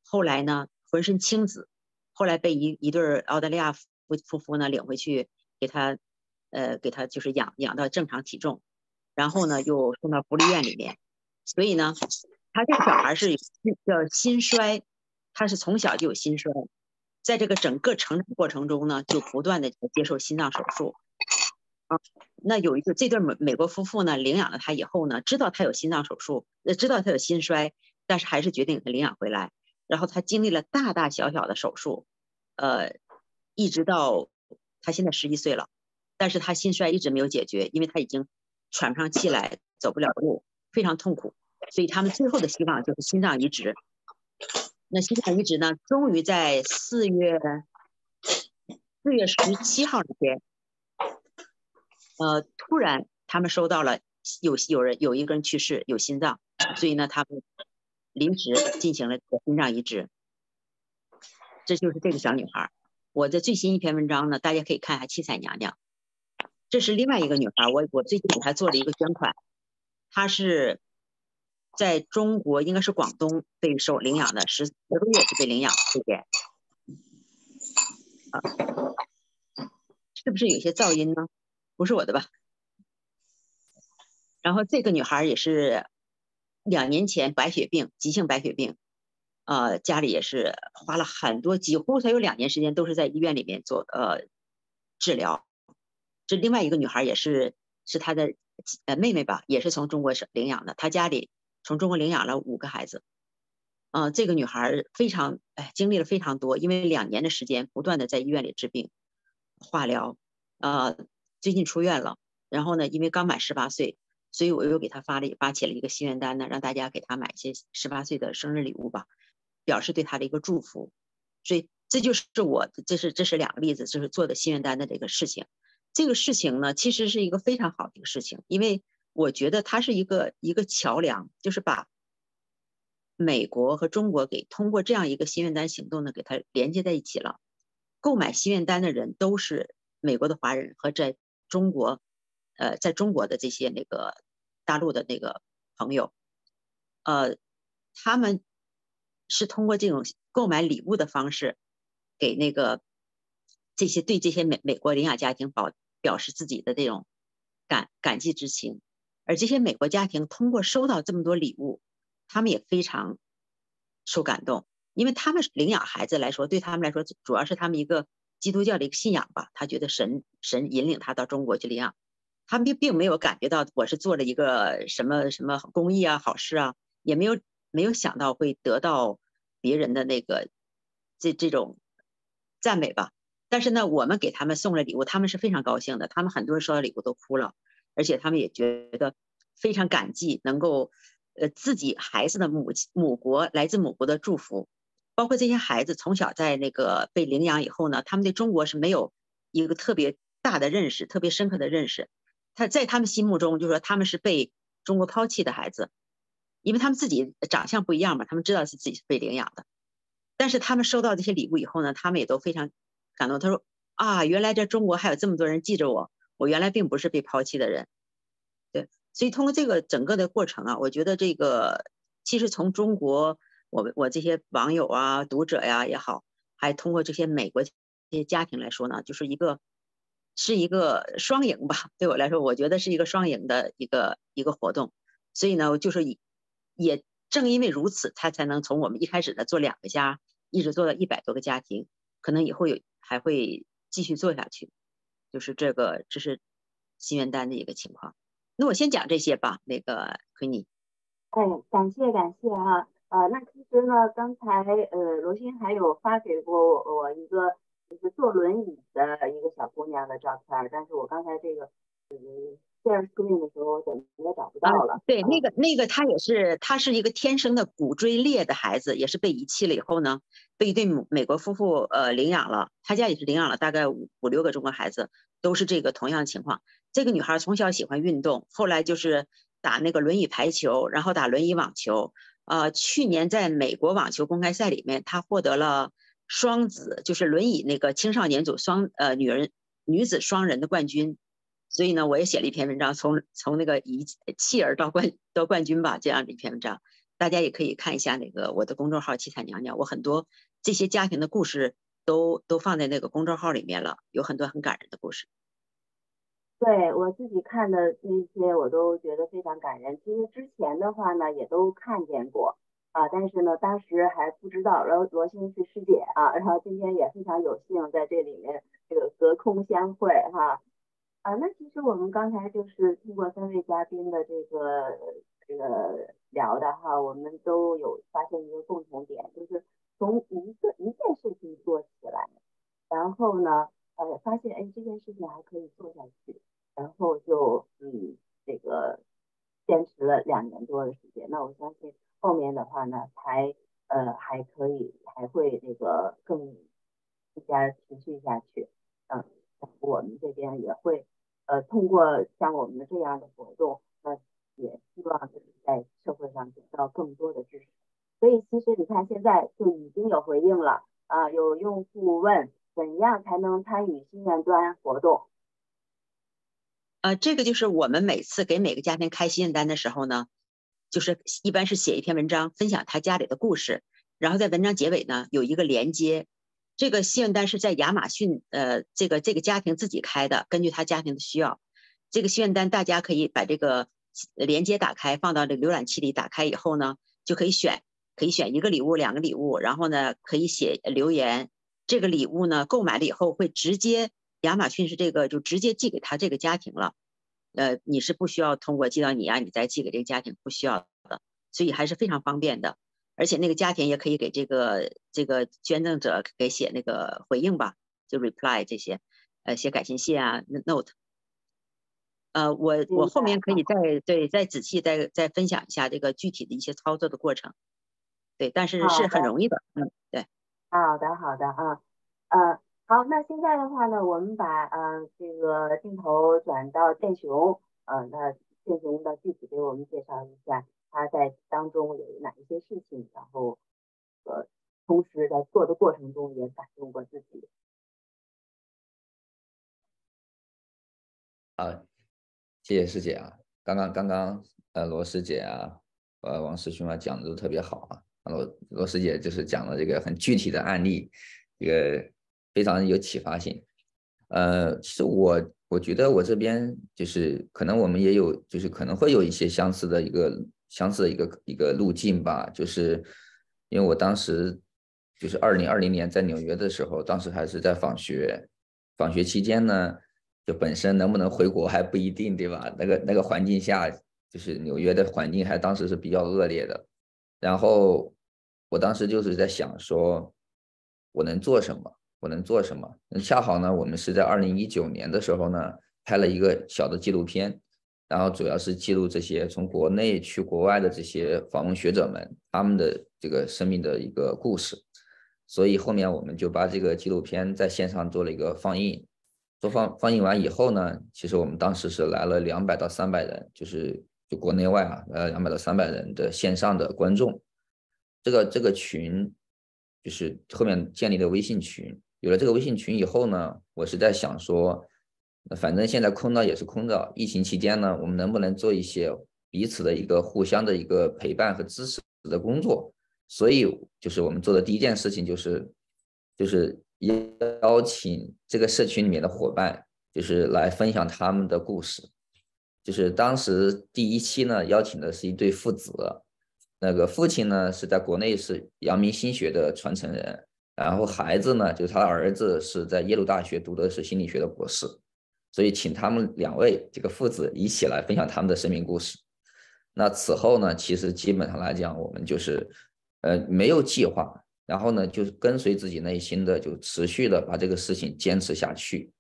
后来呢浑身青紫。后来被一一对澳大利亚夫夫妇呢领回去，给他，呃，给他就是养养到正常体重，然后呢又送到福利院里面。所以呢，他这个小孩是叫心衰，他是从小就有心衰，在这个整个成长过程中呢，就不断的接受心脏手术。啊，那有一个这对美美国夫妇呢领养了他以后呢，知道他有心脏手术，呃知道他有心衰，但是还是决定给他领养回来。然后他经历了大大小小的手术，呃，一直到他现在十一岁了，但是他心衰一直没有解决，因为他已经喘不上气来，走不了路，非常痛苦。所以他们最后的希望就是心脏移植。那心脏移植呢，终于在四月四月十七号那天，呃，突然他们收到了有有人有一个人去世，有心脏，所以呢，他们。临时进行了心脏移植，这就是这个小女孩。我的最新一篇文章呢，大家可以看一下七彩娘娘。这是另外一个女孩，我我最近给她做了一个捐款。她是在中国，应该是广东被受领养的，十十个月就被领养这边。啊，是不是有些噪音呢？不是我的吧？然后这个女孩也是。两年前白血病，急性白血病，呃，家里也是花了很多，几乎她有两年时间都是在医院里面做呃治疗。这另外一个女孩也是是她的呃妹妹吧，也是从中国领养的，她家里从中国领养了五个孩子。嗯，这个女孩非常哎经历了非常多，因为两年的时间不断的在医院里治病、化疗，呃，最近出院了，然后呢，因为刚满十八岁，所以我又给她发了发起了一个心愿单呢，让大家给她买一些十八岁的生日礼物吧，表示对他的一个祝福。所以这就是我，这是这是两个例子，就是做的心愿单的这个事情。这个事情呢，其实是一个非常好的一个事情，因为我觉得它是一个一个桥梁，就是把美国和中国给通过这样一个心愿单行动呢，给它连接在一起了。购买心愿单的人都是美国的华人和在中国，呃，在中国的这些那个大陆的那个朋友，呃，他们是通过这种购买礼物的方式，给那个这些对这些美美国领养家庭表表示自己的这种感感激之情，而这些美国家庭通过收到这么多礼物，他们也非常受感动。因为他们领养孩子来说，对他们来说主要是他们一个基督教的一个信仰吧。他觉得神神引领他到中国去领养，他们并并没有感觉到我是做了一个什么什么公益啊、好事啊，也没有没有想到会得到别人的那个这这种赞美吧。但是呢，我们给他们送了礼物，他们是非常高兴的。他们很多人收到礼物都哭了，而且他们也觉得非常感激，能够呃自己孩子的母亲母国来自母国的祝福。包括这些孩子从小在那个被领养以后呢，他们对中国是没有一个特别大的认识、特别深刻的认识。他在他们心目中，就是说他们是被中国抛弃的孩子，因为他们自己长相不一样嘛，他们知道是自己是被领养的。但是他们收到这些礼物以后呢，他们也都非常感动。他说：“啊，原来在中国还有这么多人记着我，我原来并不是被抛弃的人。”对，所以通过这个整个的过程啊，我觉得这个其实从中国。我我这些网友啊、读者呀也好，还通过这些美国这些家庭来说呢，就是一个是一个双赢吧。对我来说，我觉得是一个双赢的一个一个活动。所以呢，就是也正因为如此，他才能从我们一开始的做两个家，一直做到一百多个家庭，可能以后有还会继续做下去。就是这个，这是心愿单的一个情况。那我先讲这些吧，那个奎尼。哎，感谢感谢啊。啊，那其实呢，刚才呃，罗欣还有发给过我我一个就是坐轮椅的一个小姑娘的照片，但是我刚才这个嗯 share screen 的时候，我怎么也找不到了。对，那个那个他也是，他是一个天生的骨椎裂的孩子，也是被遗弃了以后呢，被一对美国夫妇呃领养了，他家也是领养了大概五五六个中国孩子，都是这个同样的情况。这个女孩从小喜欢运动，后来就是打那个轮椅排球，然后打轮椅网球。呃，去年在美国网球公开赛里面，她获得了双子，就是轮椅那个青少年组双呃女人女子双人的冠军。所以呢，我也写了一篇文章，从从那个一弃儿到冠到冠军吧，这样的一篇文章，大家也可以看一下那个我的公众号“七彩娘娘”，我很多这些家庭的故事都都放在那个公众号里面了，有很多很感人的故事。对我自己看的那些，我都觉得非常感人。其实之前的话呢，也都看见过啊，但是呢，当时还不知道罗罗欣是师姐啊，然后今天也非常有幸在这里面这个隔空相会哈。啊那其实我们刚才就是通过三位嘉宾的这个这个聊的哈，我们都有发现一个共同点，就是从一个一件事情做起来，然后呢，呃，发现哎这件事情还可以做下去。然后就嗯，这个坚持了两年多的时间。那我相信后面的话呢，还呃还可以，还会那个更加持续下去。嗯，我们这边也会呃通过像我们这样的活动，那也希望就是在社会上得到更多的支持。所以其实你看现在就已经有回应了啊，有用户问怎样才能参与心愿端活动。呃，这个就是我们每次给每个家庭开心愿单的时候呢，就是一般是写一篇文章，分享他家里的故事，然后在文章结尾呢有一个连接。这个心愿单是在亚马逊，呃，这个这个家庭自己开的，根据他家庭的需要，这个心愿单大家可以把这个连接打开，放到这个浏览器里，打开以后呢，就可以选，可以选一个礼物、两个礼物，然后呢可以写留言。这个礼物呢购买了以后会直接。亚马逊是这个，就直接寄给他这个家庭了，呃，你是不需要通过寄到你啊，你再寄给这个家庭，不需要的，所以还是非常方便的。而且那个家庭也可以给这个这个捐赠者给写那个回应吧，就 reply 这些，呃，写感谢信啊，note。呃，我我后面可以再对再仔细再再分享一下这个具体的一些操作的过程。对，但是是很容易的，嗯，对，好的，好的，啊，呃，好，那现在的话呢，我们把呃这个镜头转到建雄，呃，那建雄的具体给我们介绍一下他在当中有哪一些事情，然后呃，同时在做的过程中也感动过自己。啊，谢谢师姐啊，刚刚刚刚呃罗师姐啊，呃王师兄啊讲的都特别好啊，罗罗师姐就是讲了这个很具体的案例，这个非常有启发性。呃，其实我我觉得我这边就是可能我们也有，就是可能会有一些相似的一个相似的一个一个路径吧，就是因为我当时就是二零二零年在纽约的时候，当时还是在访学，访学期间呢。就本身能不能回国还不一定，对吧？那个那个环境下，就是纽约的环境还当时是比较恶劣的。然后我当时就是在想说，我能做什么？我能做什么？那恰好呢，我们是在二零一九年的时候呢，拍了一个小的纪录片，然后主要是记录这些从国内去国外的这些访问学者们他们的这个生命的一个故事。所以后面我们就把这个纪录片在线上做了一个放映。做放放映完以后呢，其实我们当时是来了两百到三百人，就是就国内外啊，呃两百到三百人的线上的观众。这个这个群就是后面建立的微信群。有了这个微信群以后呢，我是在想说，那反正现在空的也是空的，疫情期间呢，我们能不能做一些彼此的一个互相的一个陪伴和支持的工作？所以就是我们做的第一件事情就是就是。邀请这个社群里面的伙伴，就是来分享他们的故事。就是当时第一期呢，邀请的是一对父子，那个父亲呢是在国内是阳明心学的传承人，然后孩子呢就是他的儿子是在耶鲁大学读的是心理学的博士，所以请他们两位这个父子一起来分享他们的生命故事。那此后呢，其实基本上来讲，我们就是呃没有计划。然后呢，就是跟随自己内心的，就持续的把这个事情坚持下去，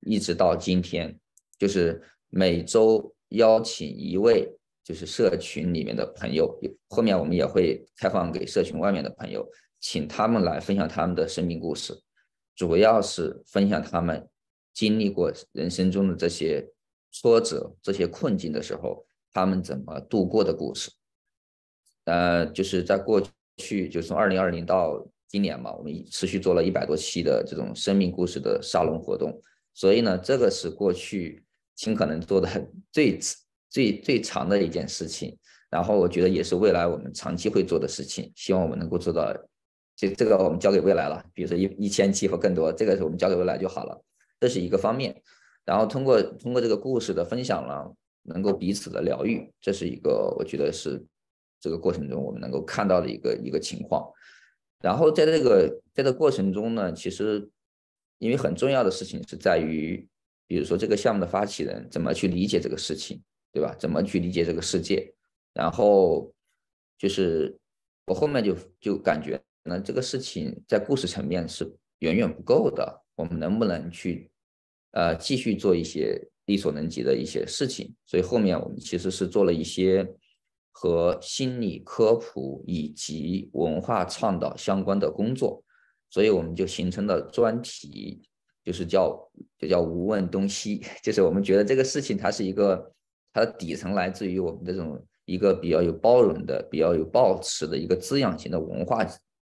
一直到今天，就是每周邀请一位，就是社群里面的朋友，后面我们也会开放给社群外面的朋友，请他们来分享他们的生命故事，主要是分享他们经历过人生中的这些挫折、这些困境的时候，他们怎么度过的故事。呃，就是在过去。就从二零二零到今年嘛，我们持续做了一百多期的这种生命故事的沙龙活动，所以呢，这个是过去尽可能做的 <laughs> 最最最长的一件事情。然后我觉得也是未来我们长期会做的事情，希望我们能够做到。这这个我们交给未来了，比如说一一千期或更多，这个是我们交给未来就好了。这是一个方面。然后通过通过这个故事的分享呢，能够彼此的疗愈，这是一个我觉得是。这个过程中，我们能够看到的一个一个情况，然后在这个在这过程中呢，其实因为很重要的事情是在于，比如说这个项目的发起人怎么去理解这个事情，对吧？怎么去理解这个世界？然后就是我后面就就感觉呢，这个事情在故事层面是远远不够的，我们能不能去呃继续做一些力所能及的一些事情？所以后面我们其实是做了一些。和心理科普以及文化倡导相关的工作，所以我们就形成了专题，就是叫就叫无问东西，<laughs> 就是我们觉得这个事情它是一个它的底层来自于我们这种一个比较有包容的、比较有抱持的一个滋养型的文化，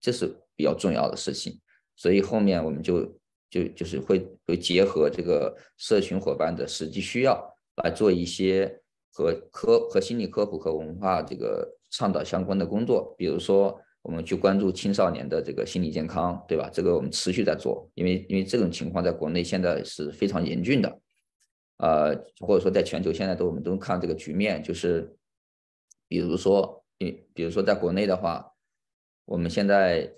这是比较重要的事情。所以后面我们就就就是会会结合这个社群伙伴的实际需要来做一些。和科和心理科普和文化这个倡导相关的工作，比如说我们去关注青少年的这个心理健康，对吧？这个我们持续在做，因为因为这种情况在国内现在是非常严峻的，呃，或者说在全球现在都我们都看这个局面，就是比如说，比比如说在国内的话，我们现在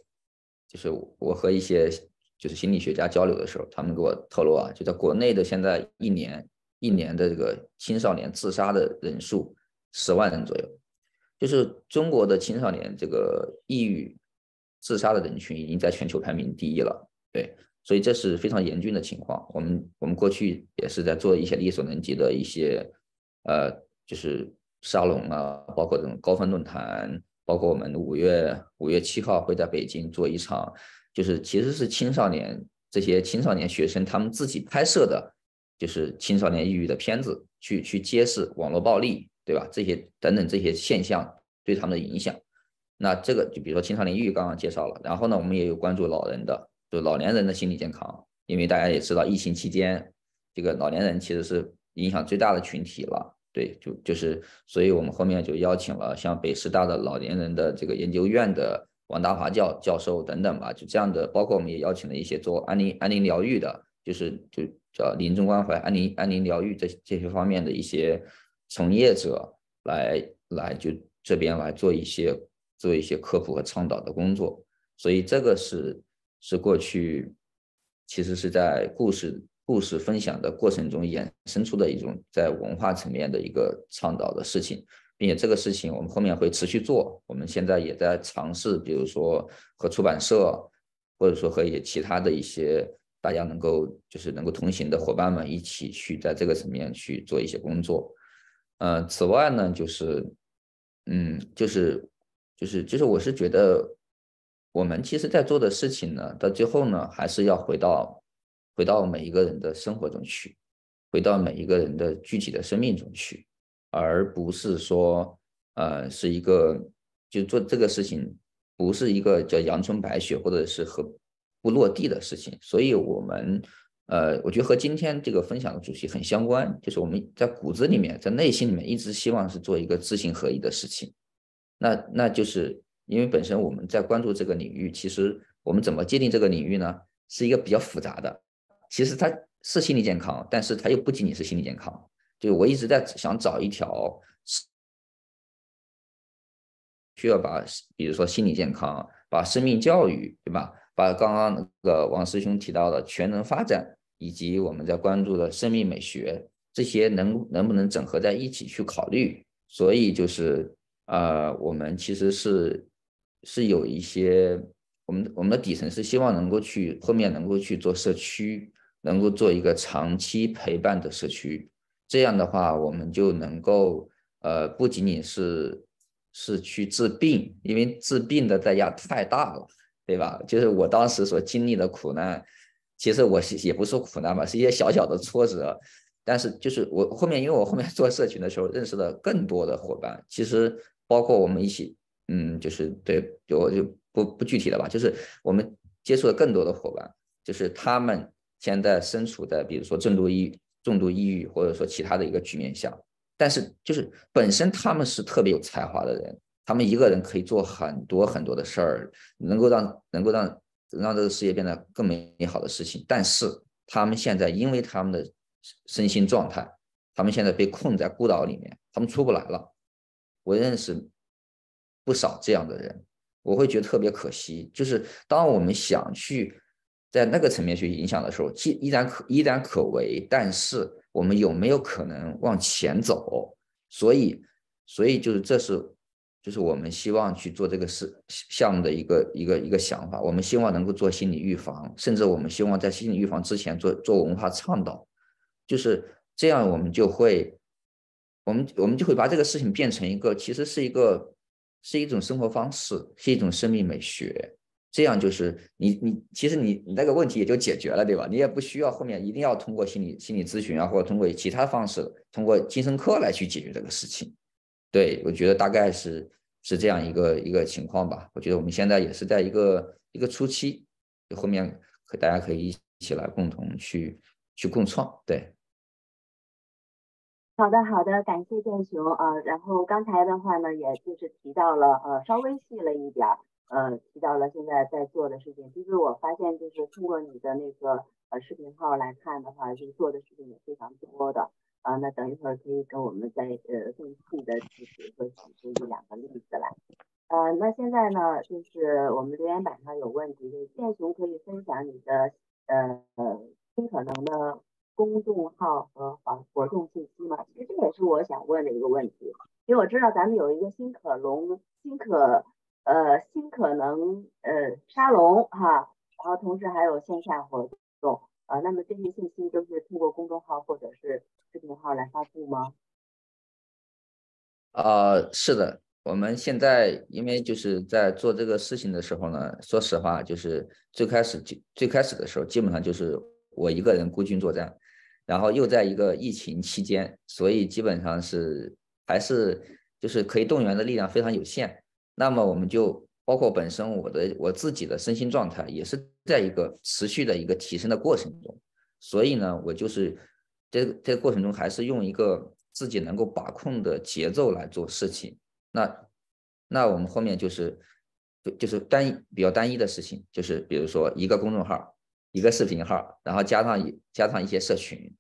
就是我和一些就是心理学家交流的时候，他们给我透露啊，就在国内的现在一年。一年的这个青少年自杀的人数十万人左右，就是中国的青少年这个抑郁自杀的人群已经在全球排名第一了。对，所以这是非常严峻的情况。我们我们过去也是在做一些力所能及的一些呃，就是沙龙啊，包括这种高峰论坛，包括我们五月五月七号会在北京做一场，就是其实是青少年这些青少年学生他们自己拍摄的，就是青少年抑郁的片子，去去揭示网络暴力，对吧？这些等等这些现象对他们的影响。那这个就比如说青少年抑郁刚刚介绍了，然后呢，我们也有关注老人的，就老年人的心理健康，因为大家也知道疫情期间，这个老年人其实是影响最大的群体了，对，就就是，所以我们后面就邀请了像北师大的老年人的这个研究院的王大华教教授等等吧，就这样的，包括我们也邀请了一些做安宁安宁疗愈的，就是就叫临终关怀安宁安宁疗愈这这些方面的一些从业者来来就这边来做一些。做一些科普和倡导的工作，所以这个是是过去其实是在故事故事分享的过程中衍生出的一种在文化层面的一个倡导的事情，并且这个事情我们后面会持续做。我们现在也在尝试，比如说和出版社，或者说和也其他的一些大家能够就是能够同行的伙伴们一起去在这个层面去做一些工作。嗯，此外呢，就是嗯，就是。就是就是，我是觉得，我们其实在做的事情呢，到最后呢，还是要回到回到每一个人的生活中去，回到每一个人的具体的生命中去，而不是说，呃，是一个就做这个事情，不是一个叫阳春白雪或者是和不落地的事情。所以，我们呃，我觉得和今天这个分享的主题很相关，就是我们在骨子里面，在内心里面一直希望是做一个知行合一的事情。那那就是因为本身我们在关注这个领域，其实我们怎么界定这个领域呢？是一个比较复杂的。其实它是心理健康，但是它又不仅仅是心理健康。就我一直在想找一条，需要把比如说心理健康、把生命教育，对吧？把刚刚那个王师兄提到的全能发展，以及我们在关注的生命美学，这些能能不能整合在一起去考虑？所以就是。呃，我们其实是是有一些，我们我们的底层是希望能够去后面能够去做社区，能够做一个长期陪伴的社区。这样的话，我们就能够呃，不仅仅是是去治病，因为治病的代价太大了，对吧？就是我当时所经历的苦难，其实我是也不是苦难吧，是一些小小的挫折。但是就是我后面，因为我后面 <laughs> 做社群的时候，认识了更多的伙伴，其实。包括我们一起，嗯，就是对，就就不不具体的吧，就是我们接触了更多的伙伴，就是他们现在身处在比如说重度抑重度抑郁，或者说其他的一个局面下，但是就是本身他们是特别有才华的人，他们一个人可以做很多很多的事儿，能够让能够让让这个世界变得更美好的事情，但是他们现在因为他们的身心状态，他们现在被困在孤岛里面，他们出不来了。我认识不少这样的人，我会觉得特别可惜。就是当我们想去在那个层面去影响的时候，既依然可依然可为，但是我们有没有可能往前走？所以，所以就是这是就是我们希望去做这个事项目的一个一个一个想法。我们希望能够做心理预防，甚至我们希望在心理预防之前做做文化倡导，就是这样，我们就会。我们我们就会把这个事情变成一个，其实是一个是一种生活方式，是一种生命美学。这样就是你你其实你你那个问题也就解决了，对吧？你也不需要后面一定要通过心理心理咨询啊，或者通过其他方式，通过精神科来去解决这个事情。对我觉得大概是是这样一个一个情况吧。我觉得我们现在也是在一个一个初期，后面和大家可以一起来共同去去共创，对。好的，好的，感谢建雄啊。然后刚才的话呢，也就是提到了呃，稍微细了一点儿，呃，提到了现在在做的事情。其实我发现就是通过你的那个呃视频号来看的话，就是做的事情也非常多的啊。那等一会儿可以跟我们再呃更细的具体和举出一两个例子来。呃，那现在呢，就是我们留言板上有问题，就是建雄可以分享你的呃尽可能的。公众号和活活动信息嘛，其实这也是我想问的一个问题，因为我知道咱们有一个新可龙、新可呃新可能呃沙龙哈，然后同时还有线下活动，呃，那么这些信息都是通过公众号或者是视频号来发布吗？呃，是的，我们现在因为就是在做这个事情的时候呢，说实话，就是最开始就最开始的时候，基本上就是我一个人孤军作战，然后又在一个疫情期间，所以基本上是还是就是可以动员的力量非常有限。那么我们就包括本身我的我自己的身心状态也是在一个持续的一个提升的过程中，所以呢，我就是这这个过程中还是用一个。自己能够把控的节奏来做事情，那那我们后面就是就就是单一比较单一的事情，就是比如说一个公众号，一个视频号，然后加上加上一些社群，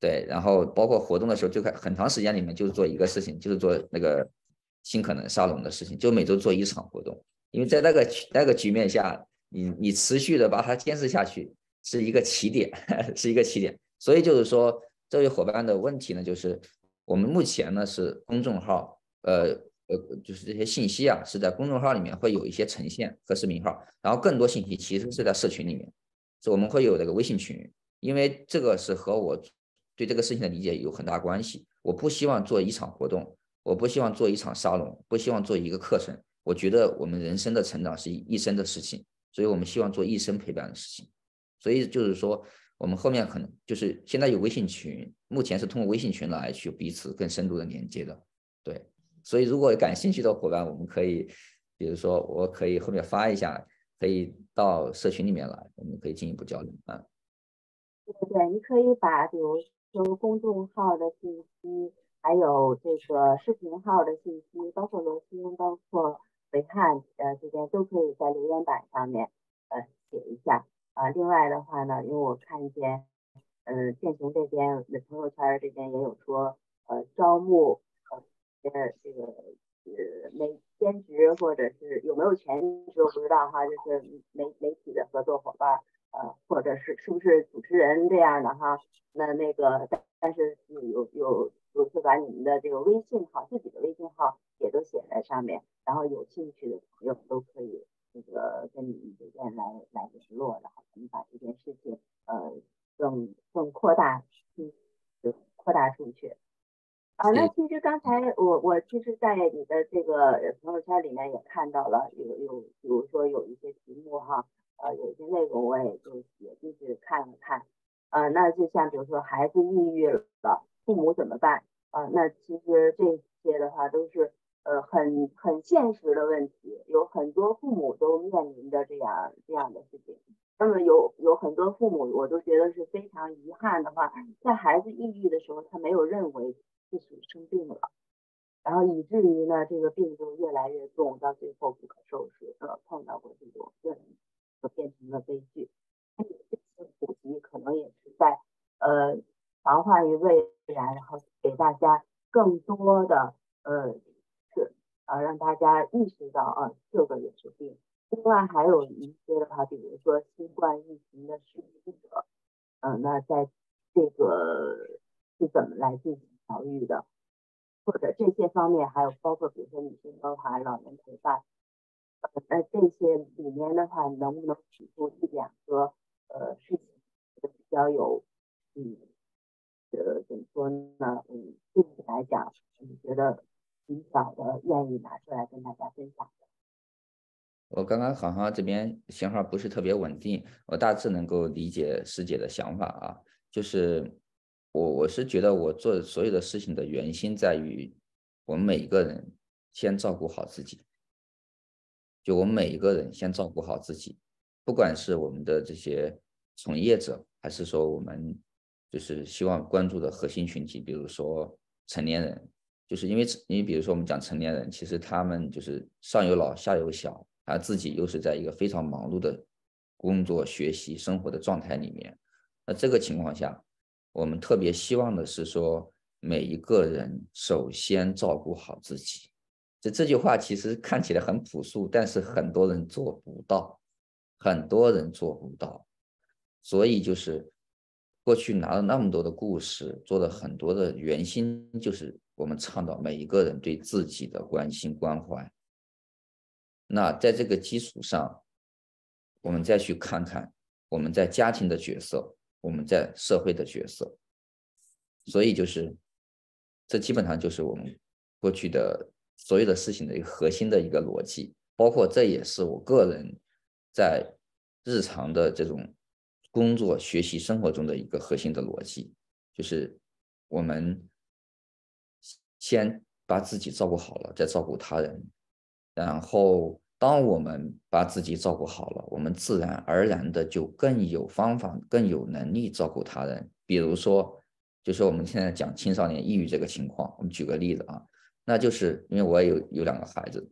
对，然后包括活动的时候就开很长时间里面就是做一个事情，就是做那个尽可能沙龙的事情，就每周做一场活动，因为在那个那个局面下，你你持续的把它坚持下去是一个起点，<laughs> 是一个起点，所以就是说这位伙伴的问题呢，就是。我们目前呢是公众号，呃呃，就是这些信息啊是在公众号里面会有一些呈现和视频号，然后更多信息其实是在社群里面，是我们会有这个微信群，因为这个是和我对这个事情的理解有很大关系。我不希望做一场活动，我不希望做一场沙龙，不希望做一个课程。我觉得我们人生的成长是一生的事情，所以我们希望做一生陪伴的事情。所以就是说。我们后面可能就是现在有微信群，目前是通过微信群来去彼此更深度的连接的，对。所以如果感兴趣的伙伴，我们可以，比如说我可以后面发一下，可以到社群里面来，我们可以进一步交流啊。对对，你可以把比如说公众号的信息，还有这个视频号的信息，包括罗新，包括维汉，呃这边都可以在留言板上面呃写一下。啊，另外的话呢，因为我看见，嗯，建雄这边的朋友圈这边也有说，呃，招募呃这个呃媒兼职或者是有没有全职我不知道哈，就是媒媒体的合作伙伴，呃，或者是是不是主持人这样的哈，那那个但但是有有有是把你们的这个微信号自己的微信号也都写在上面，然后有兴趣的朋友都可以。这个跟你们这边来来联络，然后咱们把这件事情呃更更扩大，嗯，就扩大出去。啊，那其实刚才我我其实，在你的这个朋友圈里面也看到了，有有比如说有一些题目哈，呃，有一些内容我也就也进去看了看。呃，那就像比如说孩子抑郁了，父母怎么办？啊，那其实这些的话都是。呃，很很现实的问题，有很多父母都面临着这样这样的事情。那么有有很多父母，我都觉得是非常遗憾的话，在孩子抑郁的时候，他没有认为自己生病了，然后以至于呢，这个病就越来越重，到最后不可收拾。呃，碰到过这种病，就变成了悲剧。这次普及可能也是在呃防患于未然，然后给大家更多的呃。啊，让大家意识到啊，这个也是病。另外还有一些的话，比如说新冠疫情的受益者，嗯，那在这个是怎么来进行疗愈的，或者这些方面，还有包括比如说女性关怀、老人陪伴，呃，那这些里面的话，能不能举出一两个呃事情比较有，嗯，呃，怎么说呢？嗯，对你来讲，你觉得？比较的愿意拿出来跟大家分享。我刚刚好像这边信号不是特别稳定，我大致能够理解师姐的想法啊，就是我我是觉得我做所有的事情的原心在于我们每一个人先照顾好自己，就我们每一个人先照顾好自己，不管是我们的这些从业者，还是说我们就是希望关注的核心群体，比如说成年人。就是因为，你比如说我们讲成年人，其实他们就是上有老下有小，他自己又是在一个非常忙碌的工作、学习、生活的状态里面。那这个情况下，我们特别希望的是说，每一个人首先照顾好自己。这这句话其实看起来很朴素，但是很多人做不到，很多人做不到。所以就是过去拿了那么多的故事，做了很多的原心，就是。我们倡导每一个人对自己的关心关怀。那在这个基础上，我们再去看看我们在家庭的角色，我们在社会的角色。所以就是，这基本上就是我们过去的所有的事情的一个核心的一个逻辑，包括这也是我个人在日常的这种工作、学习、生活中的一个核心的逻辑，就是我们先把自己照顾好了，再照顾他人，然后当我们把自己照顾好了，我们自然而然的就更有方法、更有能力照顾他人，比如说。就是我们现在讲青少年抑郁这个情况，我们举个例子啊，那就是因为我也有有两个孩子，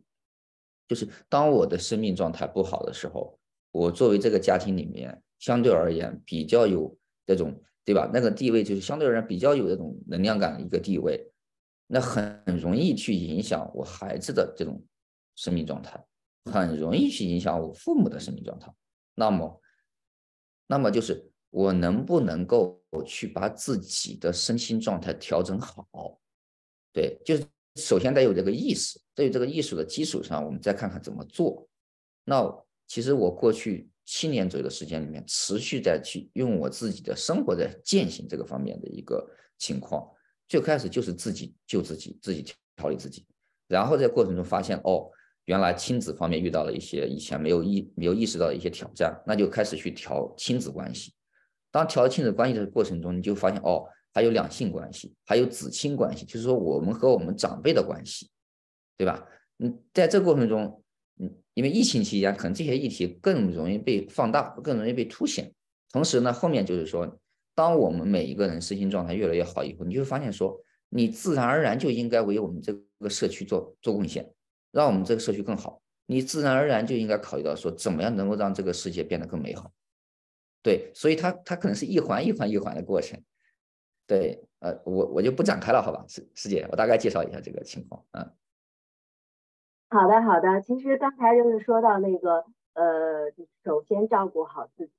就是当我的生命状态不好的时候，我作为这个家庭里面相对而言比较有这种对吧？那个地位就是相对而言比较有这种能量感的一个地位，那很容易去影响我孩子的这种生命状态，很容易去影响我父母的生命状态。那么，那么就是。我能不能够去把自己的身心状态调整好？对，就是首先得有这个意识，在有这个意识的基础上，我们再看看怎么做。那其实我过去七年左右的时间里面，持续在去用我自己的生活在践行这个方面的一个情况。最开始就是自己救自己，自己调理自己，然后在过程中发现，哦，原来亲子方面遇到了一些以前没有意没有意识到的一些挑战，那就开始去调亲子关系。当调亲子关系的过程中，你就发现哦，还有两性关系，还有子亲关系，就是说我们和我们长辈的关系，对吧？嗯，在这过程中，因为疫情期间，可能这些议题更容易被放大，更容易被凸显。同时呢，后面就是说，当我们每一个人身心状态越来越好以后，你就会发现说，你自然而然就应该为我们这个社区做做贡献，让我们这个社区更好。你自然而然就应该考虑到说，怎么样能够让这个世界变得更美好。对，所以它它可能是一环一环一环的过程。对，呃，我我就不展开了，好吧，师师姐，我大概介绍一下这个情况，嗯。好的，好的。其实刚才就是说到那个，呃，首先照顾好自己，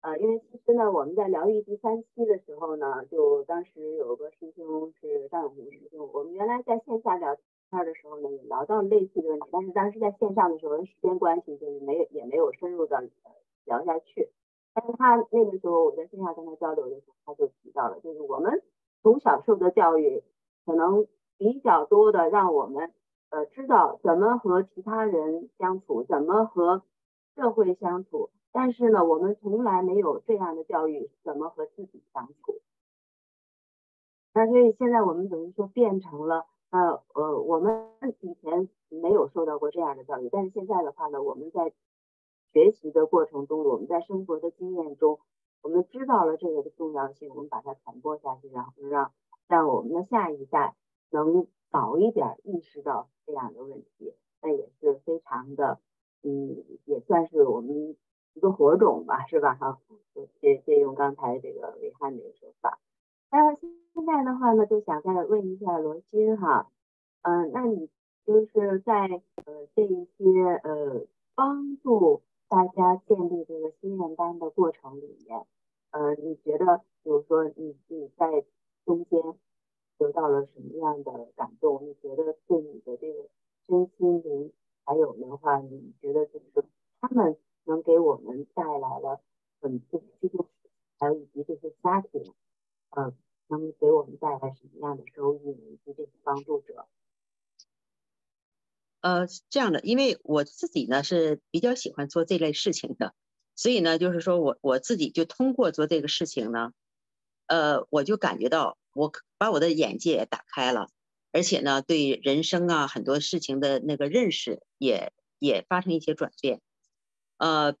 呃，因为其实呢，我们在疗愈第三期的时候呢，就当时有个师兄是张永红师兄，我们原来在线下聊天的时候呢，也聊到类似的问题，但是当时在线上的时候，时间关系就是没有也没有深入的聊下去。但是他那个时候我在线下跟他交流的时候，他就提到了，就是我们从小受的教育，可能比较多的让我们呃知道怎么和其他人相处，怎么和社会相处，但是呢，我们从来没有这样的教育，怎么和自己相处。那所以现在我们等于说变成了，呃呃，我们以前没有受到过这样的教育，但是现在的话呢，我们在。学习的过程中，我们在生活的经验中，我们知道了这个的重要性，我们把它传播下去，然后让让我们的下一代能早一点意识到这样的问题，那也是非常的，嗯，也算是我们一个火种吧，是吧？哈，借借用刚才这个伟汉这个说法。那现在的话呢，就想再问一下罗欣哈，嗯，那你就是在呃这一些呃帮助。大家建立这个心愿单的过程里面，呃，你觉得，比如说你你在中间得到了什么样的感动？你觉得对你的这个身心灵，还有的话，你觉得就是他们能给我们带来了很多这些，还有以及这些家庭，呃，能给我们带来什么样的收益？以及这些帮助者？呃，这样的，因为我自己呢是比较喜欢做这类事情的，所以呢，就是说我我自己就通过做这个事情呢，呃，我就感觉到我把我的眼界也打开了，而且呢，对人生啊很多事情的那个认识也也发生一些转变。呃，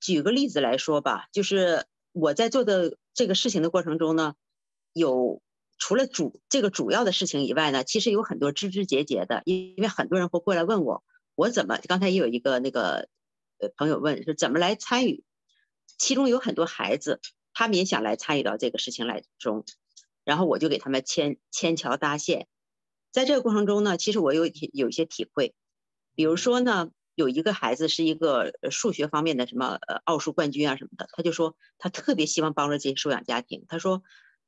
举个例子来说吧，就是我在做的这个事情的过程中呢，有。除了主这个主要的事情以外呢，其实有很多枝枝节节的，因因为很多人会过来问我，我怎么刚才也有一个那个呃朋友问是怎么来参与，其中有很多孩子，他们也想来参与到这个事情来中，然后我就给他们牵牵桥搭线，在这个过程中呢，其实我有有一些体会，比如说呢，有一个孩子是一个数学方面的什么呃奥数冠军啊什么的，他就说他特别希望帮助这些收养家庭，他说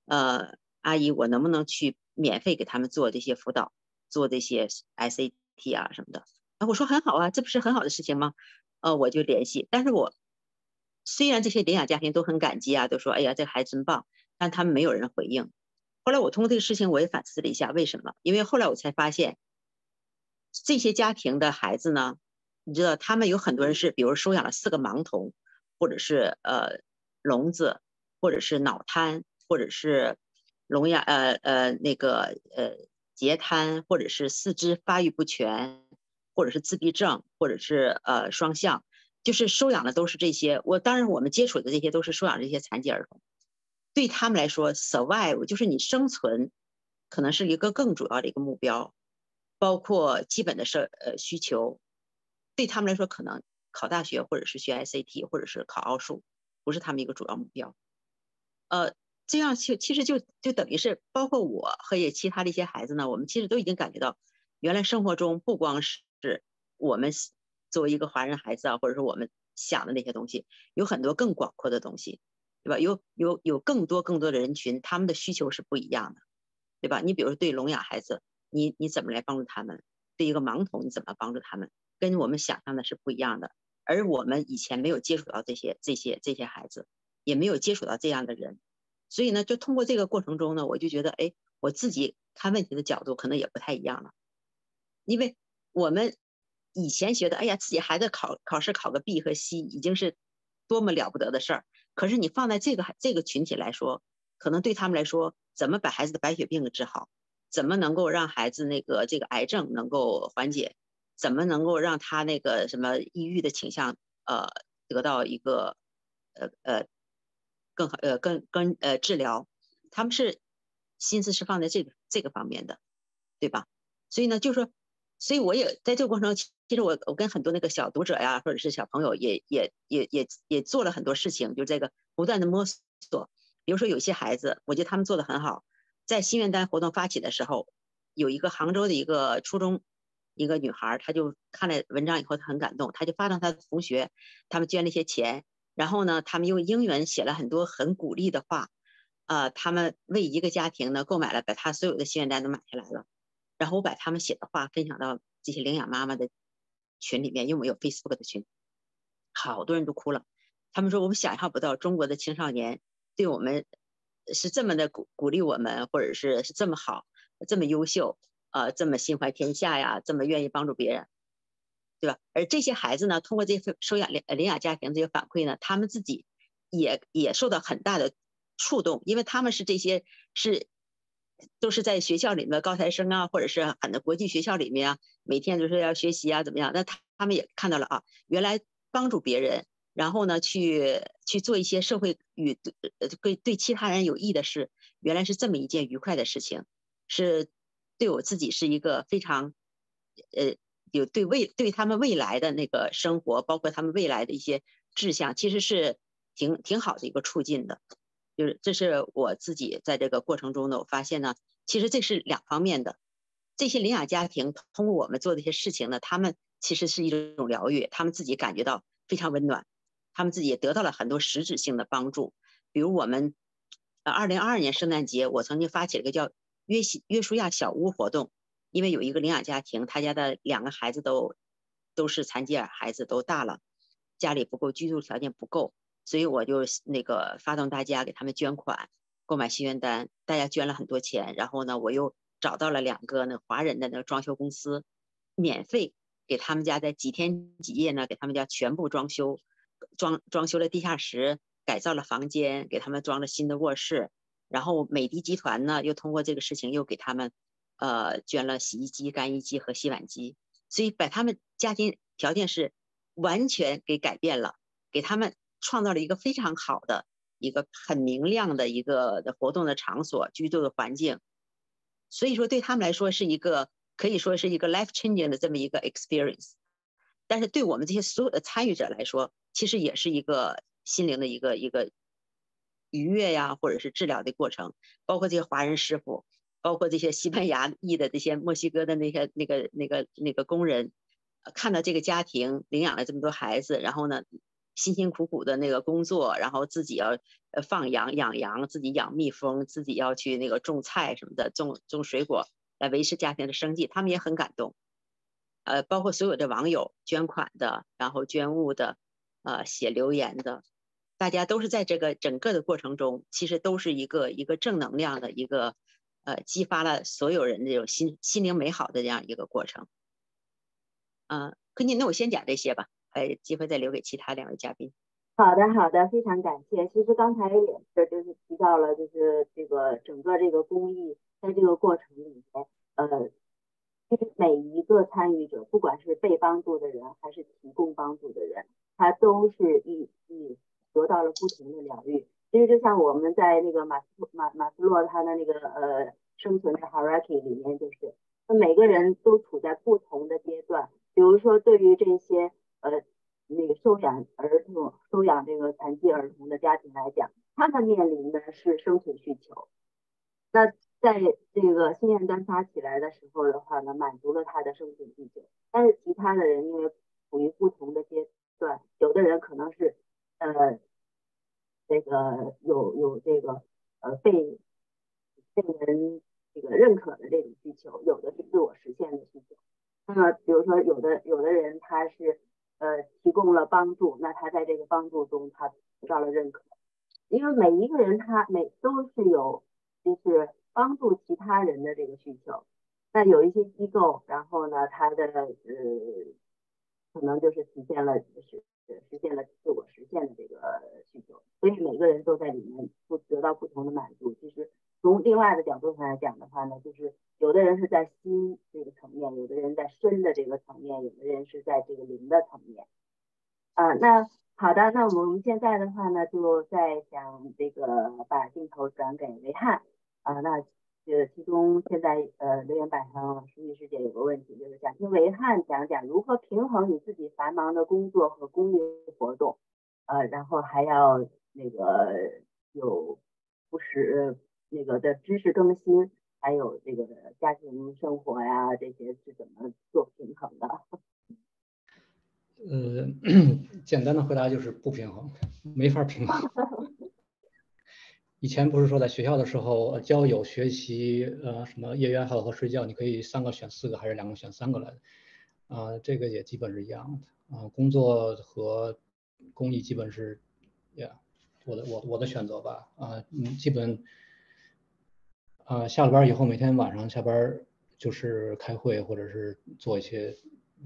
呃。阿姨，我能不能去免费给他们做这些辅导，做这些 SAT 啊什么的？啊，我说很好啊，这不是很好的事情吗？呃，我就联系。但是我虽然这些领养家庭都很感激啊，都说哎呀这孩子真棒，但他们没有人回应。后来我通过这个事情，我也反思了一下，为什么？因为后来我才发现，这些家庭的孩子呢，你知道，他们有很多人是，比如收养了四个盲童，或者是呃聋子，或者是脑瘫，或者是聋哑，呃呃那个呃截瘫，或者是四肢发育不全，或者是自闭症，或者是呃双向，就是收养的都是这些。我当然我们接触的这些都是收养这些残疾儿童。对他们来说，survive 就是你生存，可能是一个更主要的一个目标，包括基本的社呃需求。对他们来说，可能考大学或者是学 SAT 或者是考奥数，不是他们一个主要目标。呃，这样就其实就就等于是，包括我和也其他的一些孩子呢，我们其实都已经感觉到，原来生活中不光是我们作为一个华人孩子啊，或者说我们想的那些东西，有很多更广阔的东西。对吧？有有有更多更多的人群，他们的需求是不一样的，对吧？你比如说对聋哑孩子，你你怎么来帮助他们？对一个盲童，你怎么帮助他们？跟我们想象的是不一样的。而我们以前没有接触到这些这些这些孩子，也没有接触到这样的人，所以呢，就通过这个过程中呢，我就觉得，哎，我自己看问题的角度可能也不太一样了。因为我们以前觉得，哎呀，自己孩子考考试考个 B 和 C 已经是多么了不得的事儿。可是你放在这个这个群体来说，可能对他们来说，怎么把孩子的白血病给治好，怎么能够让孩子那个这个癌症能够缓解，怎么能够让他那个什么抑郁的倾向呃得到一个呃呃更好呃更更呃治疗，他们是心思是放在这个这个方面的，对吧？所以呢，就是说。所以我也在这个过程中，其实我我跟很多那个小读者呀，或者是小朋友，也也也也也做了很多事情，就这个不断的摸索。比如说有些孩子，我觉得他们做的很好。在心愿单活动发起的时候，有一个杭州的一个初中一个女孩，她就看了文章以后，她很感动，她就发到她的同学，他们捐了一些钱，然后呢，他们用英文写了很多很鼓励的话，呃，他们为一个家庭呢购买了，把他所有的心愿单都买下来了。然后我把他们写的话分享到这些领养妈妈的群里面，因为我有 Facebook 的群，好多人都哭了。他们说我们想象不到中国的青少年对我们是这么的鼓鼓励我们，或者是是这么好、这么优秀，呃，这么心怀天下呀，这么愿意帮助别人，对吧？而这些孩子呢，通过这些收养领领养家庭这些反馈呢，他们自己也也受到很大的触动，因为他们是这些是。都是在学校里面高材生啊，或者是很多国际学校里面啊，每天都是要学习啊，怎么样？那他他们也看到了啊，原来帮助别人，然后呢，去去做一些社会与对对其他人有益的事，原来是这么一件愉快的事情，是对我自己是一个非常呃有对未对他们未来的那个生活，包括他们未来的一些志向，其实是挺挺好的一个促进的。就是这是我自己在这个过程中呢，我发现呢，其实这是两方面的。这些领养家庭通过我们做这些事情呢，他们其实是一种疗愈，他们自己感觉到非常温暖，他们自己也得到了很多实质性的帮助。比如我们，呃，二零二二年圣诞节，我曾经发起了个叫约西约书亚小屋活动，因为有一个领养家庭，他家的两个孩子都都是残疾儿孩子，都大了，家里不够，居住条件不够。所以我就那个发动大家给他们捐款，购买心愿单，大家捐了很多钱。然后呢，我又找到了两个那华人的那个装修公司，免费给他们家在几天几夜呢，给他们家全部装修，装装修了地下室，改造了房间，给他们装了新的卧室。然后美的集团呢，又通过这个事情又给他们，呃，捐了洗衣机、干衣机和洗碗机。所以把他们家庭条件是完全给改变了，给他们。创造了一个非常好的、一个很明亮的一个的活动的场所、居住的环境，所以说对他们来说是一个可以说是一个 life changing 的这么一个 experience。但是对我们这些所有的参与者来说，其实也是一个心灵的一个一个愉悦呀，或者是治疗的过程。包括这些华人师傅，包括这些西班牙裔的这些墨西哥的那些那个那个那个工人，看到这个家庭领养了这么多孩子，然后呢？辛辛苦苦的那个工作，然后自己要呃放羊养羊，自己养蜜蜂，自己要去那个种菜什么的，种种水果来维持家庭的生计，他们也很感动。呃，包括所有的网友捐款的，然后捐物的，呃，写留言的，大家都是在这个整个的过程中，其实都是一个一个正能量的一个，呃，激发了所有人这种心心灵美好的这样一个过程。嗯，可你那我先讲这些吧，呃，机会再留给其他两位嘉宾。好的，好的，非常感谢。其实刚才也是就是提到了，就是这个整个这个公益在这个过程里面，呃。其实每一个参与者，不管是被帮助的人还是提供帮助的人，他都是一一得到了不同的疗愈。其实就像我们在那个马斯马马斯洛他的那个呃生存的 hierarchy 里面，就是那每个人都处在不同的阶段。比如说，对于这些呃那个收养儿童、收养这个残疾儿童的家庭来讲，他们面临的是生存需求。那在这个心愿单发起来的时候的话呢，满足了他的生存需求。但是其他的人因为处于不同的阶段，有的人可能是呃这个有有这个呃被被人这个认可的这种需求，有的是自我实现的需求。那么比如说有的有的人他是呃提供了帮助，那他在这个帮助中他得到了认可。因为每一个人他每都是有就是。帮助其他人的这个需求，那有一些机构，然后呢，他的呃，可能就是实现了，是实现了自我实现的这个需求，所以每个人都在里面不得到不同的满足。其实从另外的角度上来讲的话呢，就是有的人是在心这个层面，有的人在身的这个层面，有的人是在这个灵的层面。啊，那好的，那我们现在的话呢，就在想这个把镜头转给维汉。啊，那呃，其中现在呃留言板上书记师姐有个问题，就是想听维汉讲讲如何平衡你自己繁忙的工作和公益活动，呃，然后还要那个有不时那个的知识更新，还有这个家庭生活呀这些是怎么做平衡的？呃，<coughs> 简单的回答就是不平衡，没法平衡。<laughs> 以前不是说在学校的时候，交友、学习，呃，什么业余爱好和睡觉，你可以三个选四个，还是两个选三个来？啊，这个也基本是一样的。啊，工作和公益基本是，呀，我的我我的选择吧。啊，嗯，基本，啊，下了班以后，每天晚上下班就是开会或者是做一些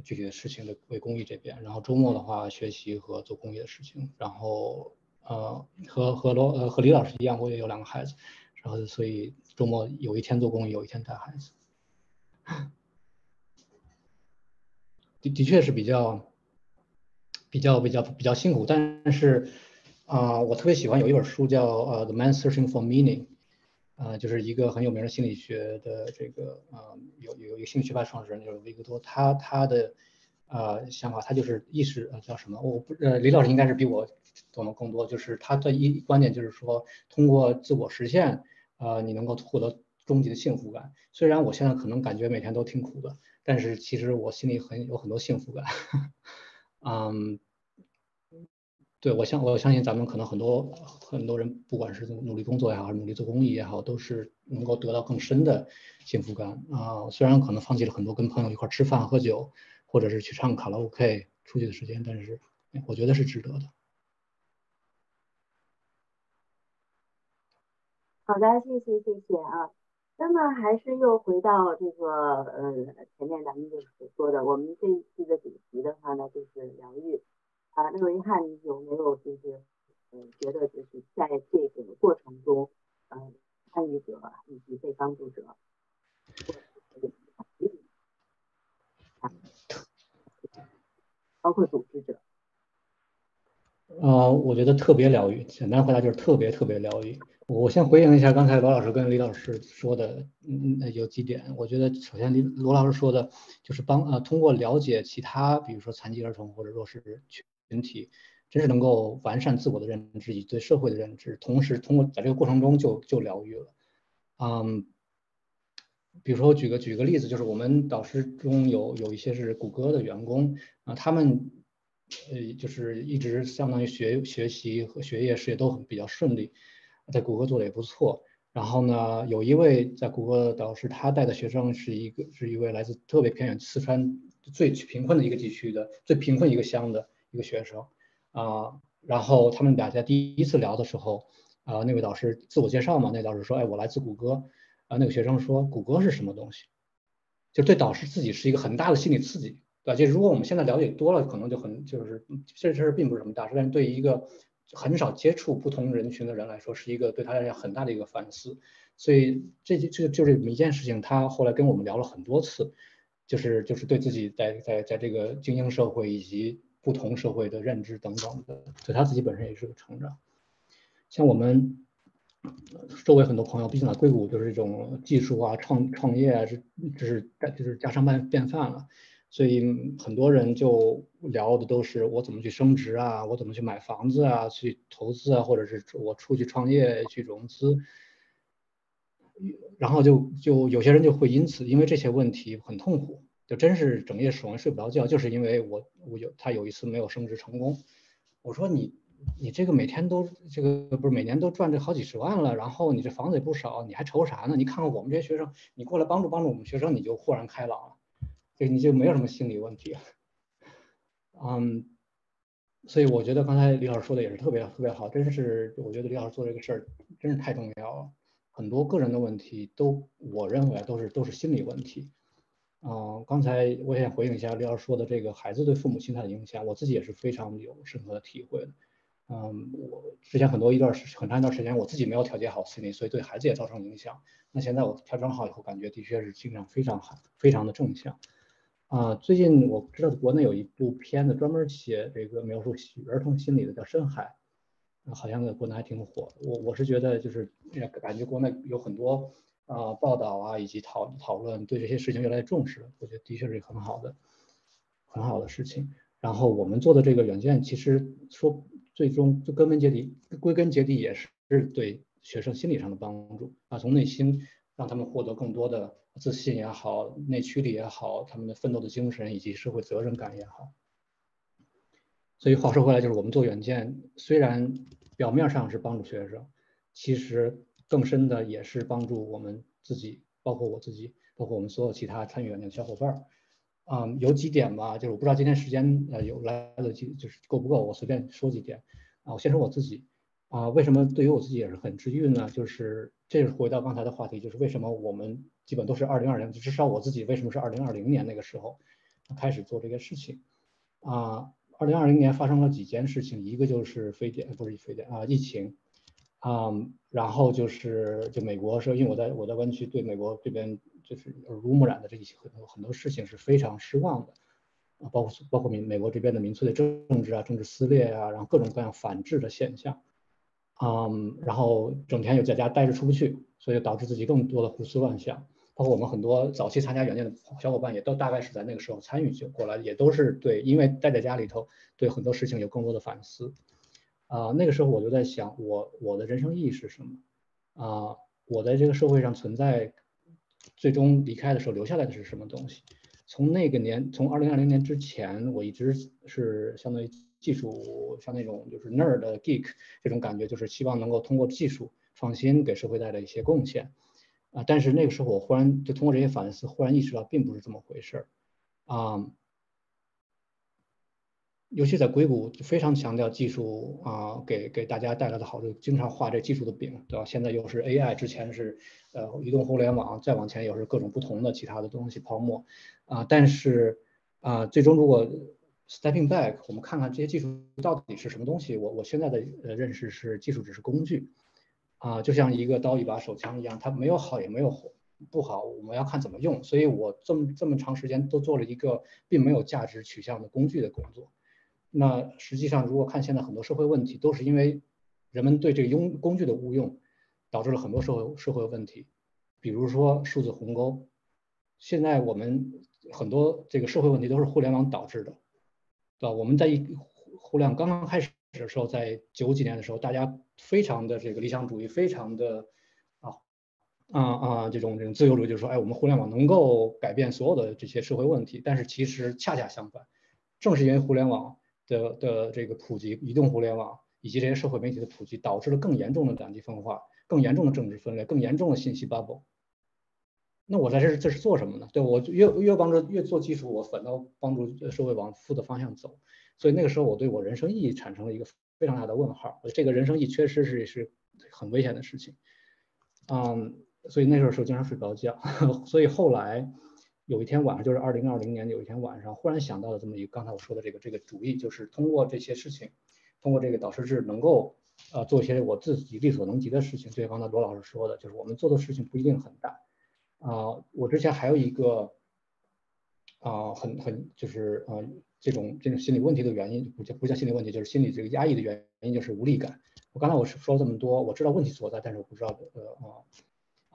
具体的事情的为公益这边，然后周末的话学习和做公益的事情，然后。呃，和和罗呃和李老师一样，我也有两个孩子，然后所以周末有一天做公益，有一天带孩子，的的确是比较比较比较比较辛苦，但是啊，我特别喜欢有一本书叫呃《The Man Searching for Meaning》，啊，就是一个很有名的心理学的这个啊有有一个心理学派创始人就是维克多，他他的呃想法，他就是意识呃叫什么？我不呃李老师应该是比我。懂得更多，就是他的一观点就是说，通过自我实现，呃，你能够获得终极的幸福感。虽然我现在可能感觉每天都挺苦的，但是其实我心里很有很多幸福感。<laughs> 嗯，对我相我相信咱们可能很多很多人，不管是努力工作也好，还是努力做公益也好，都是能够得到更深的幸福感啊。虽然可能放弃了很多跟朋友一块吃饭喝酒，或者是去唱卡拉 OK 出去的时间，但是我觉得是值得的。好的，谢谢谢谢啊。那么还是又回到这个呃前面咱们就所说的，我们这一期的主题的话呢，就是疗愈啊。那维汉，你有没有就是呃觉得就是在这个过程中，呃参与者以及被帮助者，包括组织者？呃，我觉得特别疗愈。简单回答就是特别特别疗愈。我先回应一下刚才罗老师跟李老师说的，嗯，有几点。我觉得首先李罗老师说的，就是帮呃通过了解其他，比如说残疾儿童或者弱势群群体，真是能够完善自我的认知以及对社会的认知，同时通过在这个过程中就就疗愈了。嗯，比如说我举个举个例子，就是我们导师中有有一些是谷歌的员工啊，他们呃就是一直相当于学学习和学业事业都很比较顺利。在谷歌做的也不错，然后呢，有一位在谷歌的导师，他带的学生是一个是一位来自特别偏远四川最贫困的一个地区的最贫困一个乡的一个学生啊，然后他们俩在第一次聊的时候啊，那位导师自我介绍嘛，那导师说，哎，我来自谷歌啊，那个学生说，谷歌是什么东西？就对导师自己是一个很大的心理刺激，对吧？就如果我们现在了解多了，可能就很就是这事儿并不是什么大事，但是对于一个很少接触不同人群的人来说，是一个对他来讲很大的一个反思。所以这这就这么一件事情，他后来跟我们聊了很多次，就是就是对自己在在在这个精英社会以及不同社会的认知等等的，所以他自己本身也是个成长。像我们周围很多朋友，毕竟在硅谷就是这种技术啊、创创业啊，是就是就是家常便便饭了，所以很多人就聊的都是我怎么去升职啊，我怎么去买房子啊，去投资啊，或者是我出去创业去融资。然后就就有些人就会因此因为这些问题很痛苦，就真是整夜守夜睡不着觉，就是因为我我有他有一次没有升职成功。我说你你这个每天都这个不是每年都赚这好几十万了，然后你这房子也不少，你还愁啥呢？你看看我们这些学生，你过来帮助帮助我们学生，你就豁然开朗了，就你就没有什么心理问题。嗯，所以我觉得刚才李老师说的也是特别特别好，真是我觉得李老师做这个事儿真是太重要了。很多个人的问题都，我认为都是都是心理问题。嗯，刚才我也想回应一下刘老师说的这个孩子对父母心态的影响，我自己也是非常有深刻的体会的。嗯，我之前很多一段时很长一段时间，我自己没有调节好心理，所以对孩子也造成影响。那现在我调整好以后，感觉的确是精神非常好，非常的正向。啊，最近我知道国内有一部片子专门写这个描述儿童心理的，叫《深海》。好像在国内还挺火。我我是觉得就是感觉国内有很多啊报道啊以及讨讨论，对这些事情越来越重视。我觉得的确是很好的很好的事情。然后我们做的这个软件，其实说最终就根本结底归根结底也是对学生心理上的帮助啊，从内心让他们获得更多的自信也好，内驱力也好，他们的奋斗的精神以及社会责任感也好。所以话说回来，就是我们做软件，虽然表面上是帮助学生，其实更深的也是帮助我们自己，包括我自己，包括我们所有其他参与的小伙伴儿。嗯，有几点吧，就是我不知道今天时间呃有来得及，就是够不够，我随便说几点。啊，我先说我自己。啊，为什么对于我自己也是很治愈呢？就是这是回到刚才的话题，就是为什么我们基本都是二零二零，至少我自己为什么是二零二零年那个时候开始做这个事情啊？二零二零年发生了几件事情，一个就是非典，不是非典啊，疫情，啊，然后就是就美国说，因为我在我在湾区，对美国这边就是耳濡目染的这一些很多很多事情是非常失望的，啊，包括包括美美国这边的民粹的政治啊，政治撕裂啊，然后各种各样反制的现象，啊，然后整天又在家待着出不去，所以导致自己更多的胡思乱想。包括我们很多早期参加软件的小伙伴，也都大概是在那个时候参与就过来，也都是对，因为待在家里头，对很多事情有更多的反思。啊，那个时候我就在想，我我的人生意义是什么？啊，我在这个社会上存在，最终离开的时候留下来的是什么东西？从那个年，从二零二零年之前，我一直是相当于技术，像那种就是 nerd geek 这种感觉，就是希望能够通过技术创新给社会带来一些贡献。啊！但是那个时候，我忽然就通过这些反思，忽然意识到并不是这么回事儿啊。尤其在硅谷，非常强调技术啊，给给大家带来的好处，经常画这技术的饼，对吧？现在又是 AI，之前是呃移动互联网，再往前又是各种不同的其他的东西泡沫啊。但是啊，最终如果 stepping back，我们看看这些技术到底是什么东西，我我现在的呃认识是，技术只是工具。啊，就像一个刀一把手枪一样，它没有好也没有不好，我们要看怎么用。所以我这么这么长时间都做了一个并没有价值取向的工具的工作。那实际上，如果看现在很多社会问题，都是因为人们对这个用工具的误用，导致了很多社会社会问题。比如说数字鸿沟，现在我们很多这个社会问题都是互联网导致的，对吧？我们在一互联网刚刚开始。的时候，在九几年的时候，大家非常的这个理想主义，非常的啊啊啊这种这种自由主义，就是说，哎，我们互联网能够改变所有的这些社会问题。但是其实恰恰相反，正是因为互联网的的这个普及，移动互联网以及这些社会媒体的普及，导致了更严重的两极分化，更严重的政治分裂，更严重的信息 bubble。那我在这这是做什么呢？对我越越帮助越做基础，我反倒帮助社会往负的方向走。所以那个时候我对我人生意义产生了一个非常大的问号。这个人生意义确实是是很危险的事情。嗯，所以那时候时候经常睡不着觉。<laughs> 所以后来有一天晚上，就是二零二零年有一天晚上，忽然想到了这么一个刚才我说的这个这个主意，就是通过这些事情，通过这个导师制能够呃做一些我自己力所能及的事情。就像刚才罗老师说的，就是我们做的事情不一定很大。啊，我之前还有一个啊，很很就是啊，这种这种心理问题的原因，不叫不叫心理问题，就是心理这个压抑的原因，就是无力感。我刚才我是说这么多，我知道问题所在，但是我不知道呃啊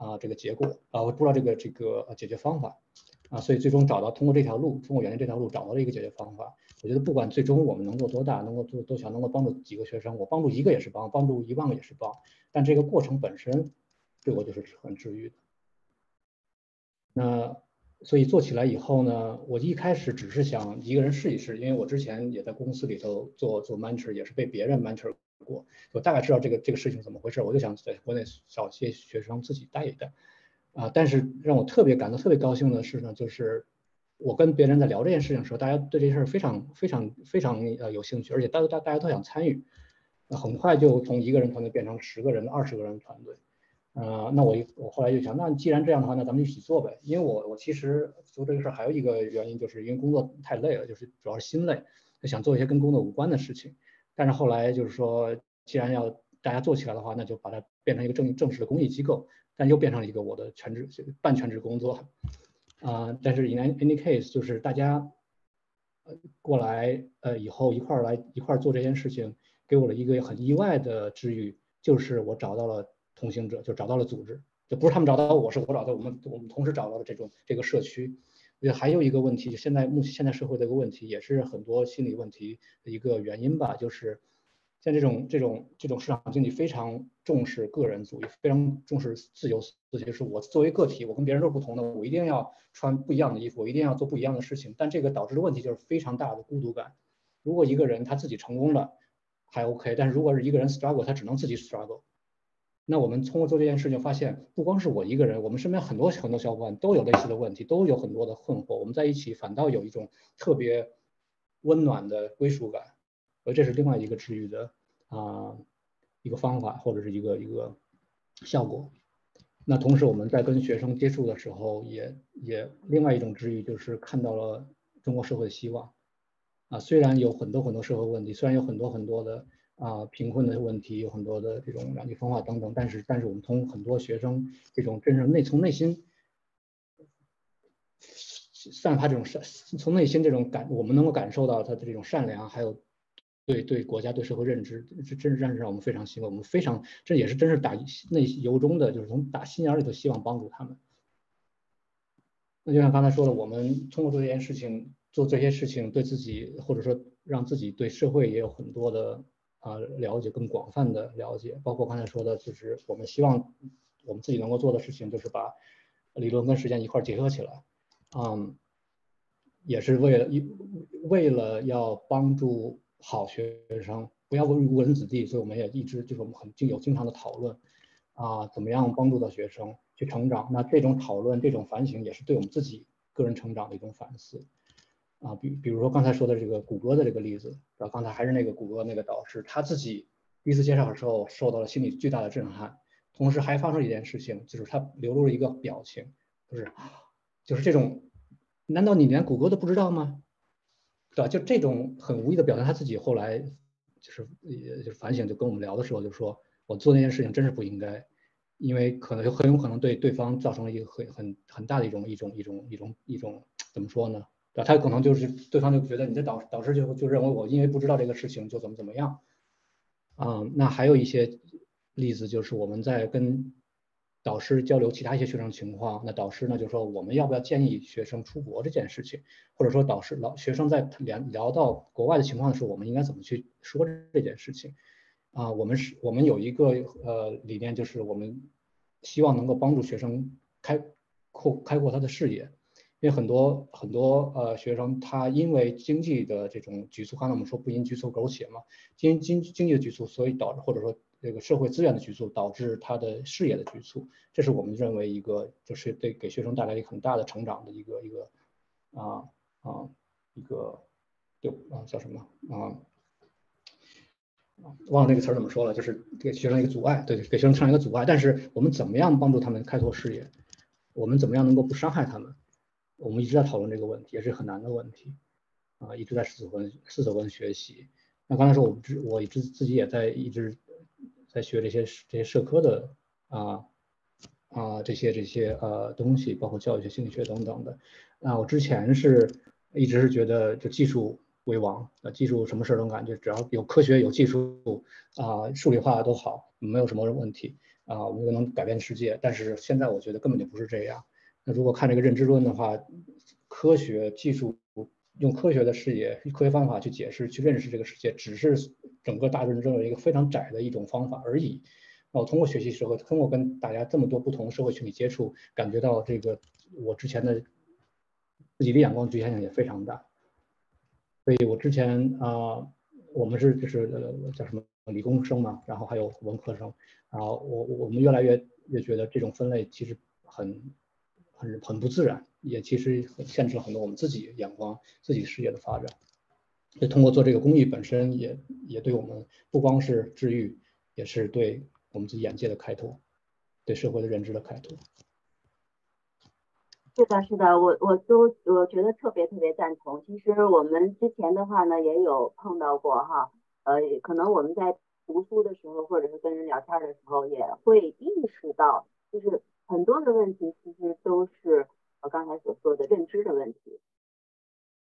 啊这个结果啊，我不知道这个这个解决方法啊，所以最终找到通过这条路，通过原来这条路找到了一个解决方法。我觉得不管最终我们能做多大，能够做多强，能够帮助几个学生，我帮助一个也是帮，帮助一万个也是帮，但这个过程本身对我就是很治愈的。那所以做起来以后呢，我一开始只是想一个人试一试，因为我之前也在公司里头做做 mentor，也是被别人 mentor 过，我大概知道这个这个事情怎么回事，我就想在国内找些学生自己带一带，啊，但是让我特别感到特别高兴的是呢，就是我跟别人在聊这件事情的时候，大家对这事儿非常非常非常呃有兴趣，而且大大大家都想参与，很快就从一个人团队变成十个人、二十个人团队。呃，那我我后来就想，那既然这样的话，那咱们一起做呗。因为我我其实做这个事儿还有一个原因，就是因为工作太累了，就是主要是心累，想做一些跟工作无关的事情。但是后来就是说，既然要大家做起来的话，那就把它变成一个正正式的公益机构，但又变成了一个我的全职半全职工作。啊，但是 in any case，就是大家呃过来呃以后一块儿来一块儿做这件事情，给我了一个很意外的治愈，就是我找到了。同行者就找到了组织，就不是他们找到我，是我找到我们，我们同时找到了这种这个社区。我觉得还有一个问题，就现在目前现在社会的一个问题，也是很多心理问题的一个原因吧，就是像这种这种这种市场经济非常重视个人主义，非常重视自由，就是我作为个体，我跟别人都是不同的，我一定要穿不一样的衣服，我一定要做不一样的事情。但这个导致的问题就是非常大的孤独感。如果一个人他自己成功了，还 OK，但是如果是一个人 struggle，他只能自己 struggle。那我们通过做这件事情，发现不光是我一个人，我们身边很多很多小伙伴都有类似的问题，都有很多的困惑。我们在一起反倒有一种特别温暖的归属感，而这是另外一个治愈的啊一个方法或者是一个一个效果。那同时我们在跟学生接触的时候，也也另外一种治愈就是看到了中国社会的希望啊，虽然有很多很多社会问题，虽然有很多很多的。啊，贫困的问题有很多的这种两极分化等等，但是但是我们从很多学生这种真正内从内心散发这种善，从内心这种感，我们能够感受到他的这种善良，还有对对国家对社会认知，这真是真是让我们非常欣慰，我们非常这也是真是打内由衷的，就是从打心眼里头希望帮助他们。那就像刚才说的，我们通过做这件事情，做这些事情，对自己或者说让自己对社会也有很多的。啊，了解更广泛的了解，包括刚才说的，就是我们希望我们自己能够做的事情，就是把理论跟实践一块结合起来，嗯，也是为了一为了要帮助好学生，不要误误人子弟，所以我们也一直就是我们很经有经常的讨论，啊，怎么样帮助到学生去成长？那这种讨论、这种反省，也是对我们自己个人成长的一种反思。啊，比比如说刚才说的这个谷歌的这个例子，然后刚才还是那个谷歌那个导师，他自己第一次介绍的时候受到了心理巨大的震撼，同时还发生一件事情，就是他流露了一个表情，就是就是这种，难道你连谷歌都不知道吗？对吧？就这种很无意的表现，他自己后来就是也就是反省，就跟我们聊的时候就说，我做那件事情真是不应该，因为可能就很有可能对对方造成了一个很很很大的一种一种一种一种一种怎么说呢？对，他可能就是对方就觉得你的导导师就就认为我因为不知道这个事情就怎么怎么样，啊，那还有一些例子就是我们在跟导师交流其他一些学生情况，那导师呢就说我们要不要建议学生出国这件事情，或者说导师老学生在聊聊到国外的情况的时候，我们应该怎么去说这件事情？啊，我们是我们有一个呃理念，就是我们希望能够帮助学生开阔开阔他的视野。因为很多很多呃学生，他因为经济的这种局促，刚才我们说不因局促苟且嘛，经经经济的局促，所以导致或者说这个社会资源的局促，导致他的事业的局促，这是我们认为一个就是对给学生带来一个很大的成长的一个一个啊啊一个就啊叫什么啊忘了那个词儿怎么说了，就是给学生一个阻碍，对，给学生上一个阻碍。但是我们怎么样帮助他们开拓视野？我们怎么样能够不伤害他们？我们一直在讨论这个问题，也是很难的问题啊，一直在四文四则文学习。那刚才说，我们我一直自己也在一直在学这些这些社科的啊啊这些这些呃东西，包括教育学、心理学等等的。那我之前是一直是觉得就技术为王，呃，技术什么事儿都干，就只要有科学有技术啊，数理化都好，没有什么问题啊，我们就能改变世界。但是现在我觉得根本就不是这样。那如果看这个认知论的话，科学技术用科学的视野、科学方法去解释、去认识这个世界，只是整个大认知的一个非常窄的一种方法而已。那我通过学习社会，通过跟大家这么多不同社会群体接触，感觉到这个我之前的自己的眼光局限性也非常大。所以我之前啊，我们是就是叫什么理工生嘛，然后还有文科生，然后我我们越来越越觉得这种分类其实很。很很不自然，也其实限制了很多我们自己眼光、自己事业的发展。所以通过做这个公益本身，也也对我们不光是治愈，也是对我们自己眼界的开拓，对社会的认知的开拓。是的，是的，我我都我觉得特别特别赞同。其实我们之前的话呢，也有碰到过哈，呃，可能我们在读书的时候，或者是跟人聊天的时候，也会意识到，就是。很多的问题其实都是我刚才所说的认知的问题，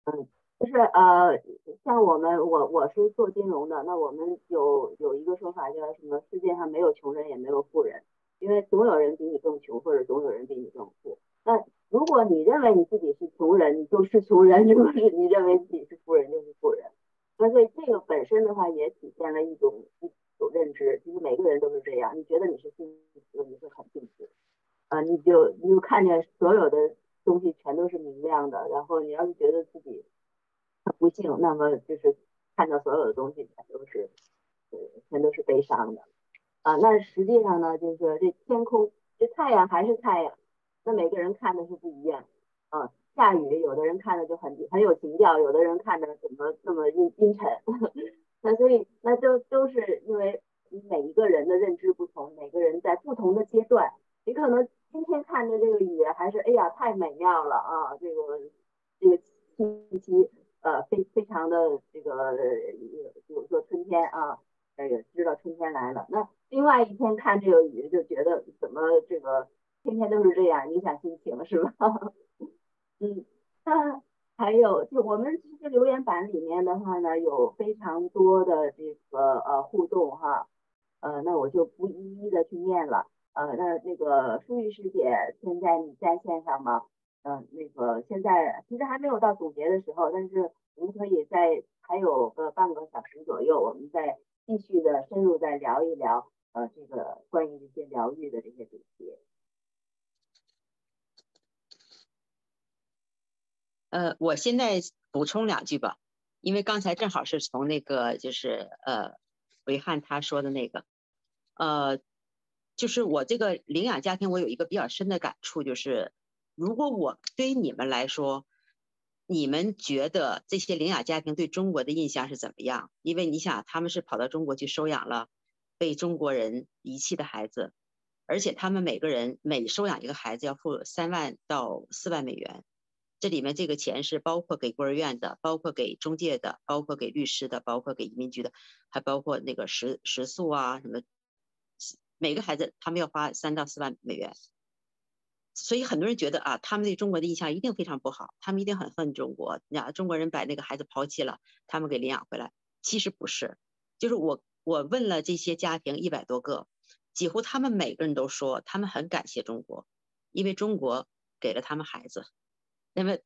嗯，就是呃，像我们我我是做金融的，那我们有有一个说法叫什么？世界上没有穷人也没有富人，因为总有人比你更穷，或者总有人比你更富。那如果你认为你自己是穷人，你就是穷人；如果是你认为自己是富人，就是富人。那所以这个本身的话，也体现了一种一种认知，其实每个人都是这样。你觉得你是幸福，你会很幸福。啊，你就你就看见所有的东西全都是明亮的，然后你要是觉得自己很不幸，那么就是看到所有的东西全都是，全都是悲伤的。啊，那实际上呢，就是这天空，这太阳还是太阳，那每个人看的是不一样。啊，下雨，有的人看的就很很有情调，有的人看的怎么那么阴阴沉。<laughs> 那所以，那就都是因为每一个人的认知不同，每个人在不同的阶段，你可能。今天看的这个雨还是哎呀太美妙了啊！这个这个气息呃非非常的这个比如说春天啊，哎呀知道春天来了。那另外一天看这个雨就觉得怎么这个天天都是这样，影响心情是吧？嗯，那还有就我们其实留言板里面的话呢，有非常多的这个呃互动哈，呃那我就不一一的去念了。呃，那那个舒玉师姐，现在你在线上吗？嗯，那个现在其实还没有到总结的时候，但是我们可以在还有个半个小时左右，我们再继续的深入再聊一聊，呃，这个关于这些疗愈的这些主题。呃，我现在补充两句吧，因为刚才正好是从那个就是呃维汉他说的那个，呃。就是我这个领养家庭，我有一个比较深的感触，就是如果我对于你们来说，你们觉得这些领养家庭对中国的印象是怎么样？因为你想，他们是跑到中国去收养了被中国人遗弃的孩子，而且他们每个人每收养一个孩子要付三万到四万美元，这里面这个钱是包括给孤儿院的，包括给中介的，包括给律师的，包括给移民局的，还包括那个食食宿啊什么。每个孩子他们要花三到四万美元，所以很多人觉得啊，他们对中国的印象一定非常不好，他们一定很恨中国。呀，中国人把那个孩子抛弃了，他们给领养回来，其实不是。就是我我问了这些家庭一百多个，几乎他们每个人都说，他们很感谢中国，因为中国给了他们孩子。那么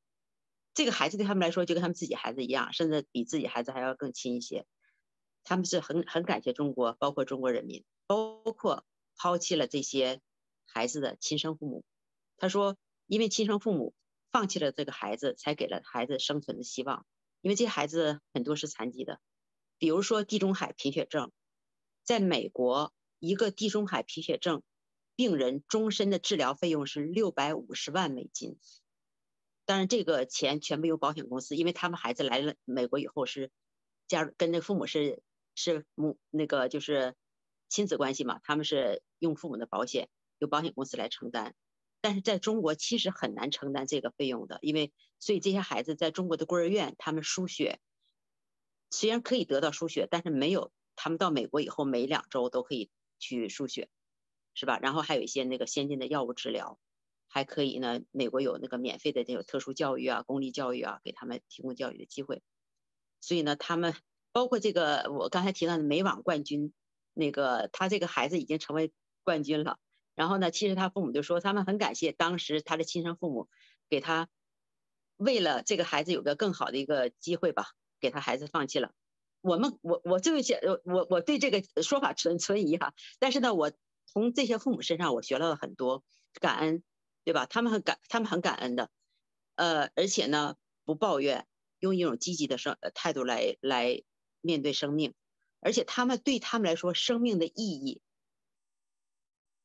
这个孩子对他们来说就跟他们自己孩子一样，甚至比自己孩子还要更亲一些。他们是很很感谢中国，包括中国人民。包括抛弃了这些孩子的亲生父母，他说，因为亲生父母放弃了这个孩子，才给了孩子生存的希望。因为这些孩子很多是残疾的，比如说地中海贫血症，在美国一个地中海贫血症病人终身的治疗费用是六百五十万美金。当然，这个钱全部由保险公司，因为他们孩子来了美国以后是加入跟那父母是是母那个就是亲子关系嘛，他们是用父母的保险，由保险公司来承担。但是在中国其实很难承担这个费用的，因为所以这些孩子在中国的孤儿院，他们输血虽然可以得到输血，但是没有他们到美国以后每两周都可以去输血，是吧？然后还有一些那个先进的药物治疗。还可以呢，美国有那个免费的这种特殊教育啊，公立教育啊，给他们提供教育的机会。所以呢，他们包括这个我刚才提到的美网冠军，那个他这个孩子已经成为冠军了。然后呢，其实他父母就说，他们很感谢当时他的亲生父母给他，为了这个孩子有个更好的一个机会吧，给他孩子放弃了。我们我我这位些我我对这个说法存存疑哈，但是呢，我从这些父母身上我学到了很多感恩。对吧？他们很感，他们很感恩的，呃，而且呢，不抱怨，用一种积极的生态度来来面对生命，而且他们对他们来说，生命的意义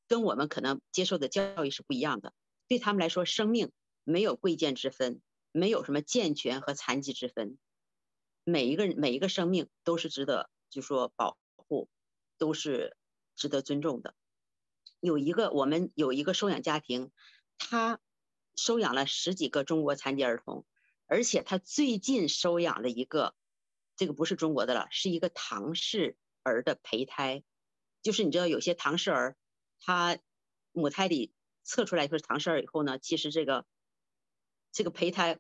跟我们可能接受的教育是不一样的。对他们来说，生命没有贵贱之分，没有什么健全和残疾之分，每一个人每一个生命都是值得就说保护，都是值得尊重的。有一个我们有一个收养家庭。他收养了十几个中国残疾儿童，而且他最近收养了一个，这个不是中国的了，是一个唐氏儿的胚胎。就是你知道，有些唐氏儿，他母胎里测出来就是唐氏儿以后呢，其实这个这个胚胎，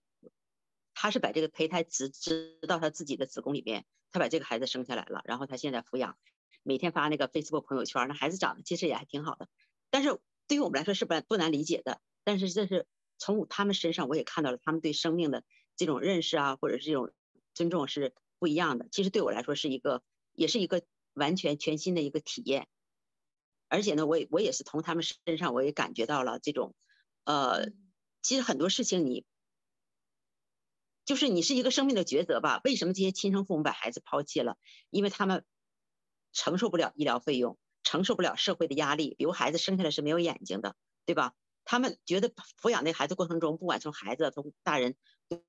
他是把这个胚胎植植到他自己的子宫里边，他把这个孩子生下来了，然后他现在抚养，每天发那个 Facebook 朋友圈，那孩子长得其实也还挺好的。但是对于我们来说是不不难理解的。但是这是从他们身上我也看到了他们对生命的这种认识啊，或者是这种尊重是不一样的。其实对我来说是一个，也是一个完全全新的一个体验。而且呢，我也我也是从他们身上我也感觉到了这种，呃，其实很多事情你，就是你是一个生命的抉择吧？为什么这些亲生父母把孩子抛弃了？因为他们承受不了医疗费用，承受不了社会的压力。比如孩子生下来是没有眼睛的，对吧？他们觉得抚养那孩子过程中，不管从孩子从大人，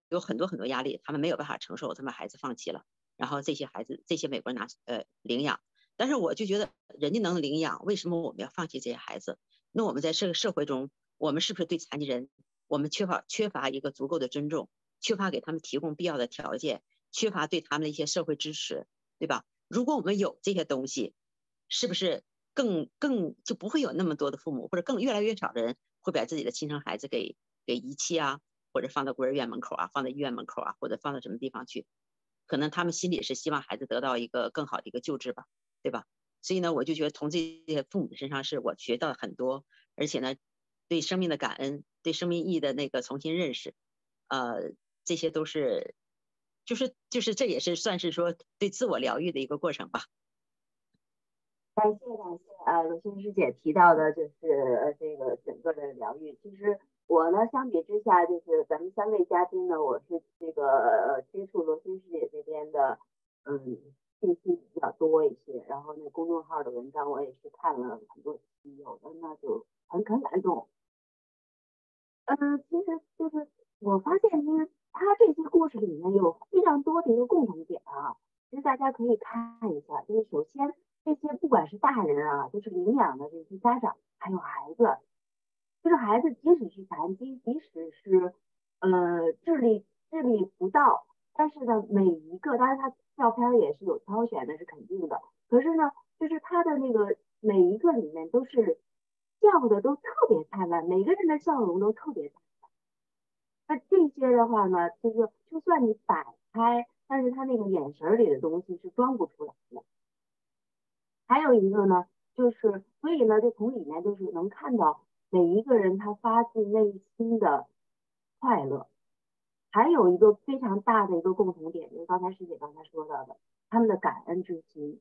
有很多很多压力，他们没有办法承受，他们孩子放弃了。然后这些孩子，这些美国人拿呃领养，但是我就觉得人家能领养，为什么我们要放弃这些孩子？那我们在这个社会中，我们是不是对残疾人，我们缺乏缺乏一个足够的尊重，缺乏给他们提供必要的条件，缺乏对他们的一些社会支持，对吧？如果我们有这些东西，是不是更更就不会有那么多的父母，或者更越来越少的人？会把自己的亲生孩子给给遗弃啊，或者放到孤儿院门口啊，放在医院门口啊，或者放到什么地方去？可能他们心里是希望孩子得到一个更好的一个救治吧，对吧？所以呢，我就觉得从这些父母身上是我学到很多，而且呢，对生命的感恩，对生命意义的那个重新认识，呃，这些都是，就是就是这也是算是说对自我疗愈的一个过程吧。感谢感谢，呃，鲁欣师姐提到的就是这个整个的疗愈。其实我呢，相比之下，就是咱们三位嘉宾呢，我是这个接触罗欣师姐这边的，嗯，信息比较多一些。然后那公众号的文章我也是看了很多，有的呢就很很感动。嗯，其实就是我发现，其实他这些故事里面有非常多的一个共同点啊，其实大家可以看一下，就是首先。这些不管是大人啊，就是领养的这些家长，还有孩子，就是孩子，即使是残疾，即使是呃智力智力不到，但是呢，每一个，当然他照片也是有挑选的，是肯定的。可是呢，就是他的那个每一个里面都是笑的都特别灿烂，每个人的笑容都特别灿烂。那这些的话呢，就是就算你摆开，但是他那个眼神里的东西是装不出来的。还有一个呢，就是所以呢，就从里面就是能看到每一个人他发自内心的快乐。还有一个非常大的一个共同点，就是刚才师姐刚才说到的，他们的感恩之心。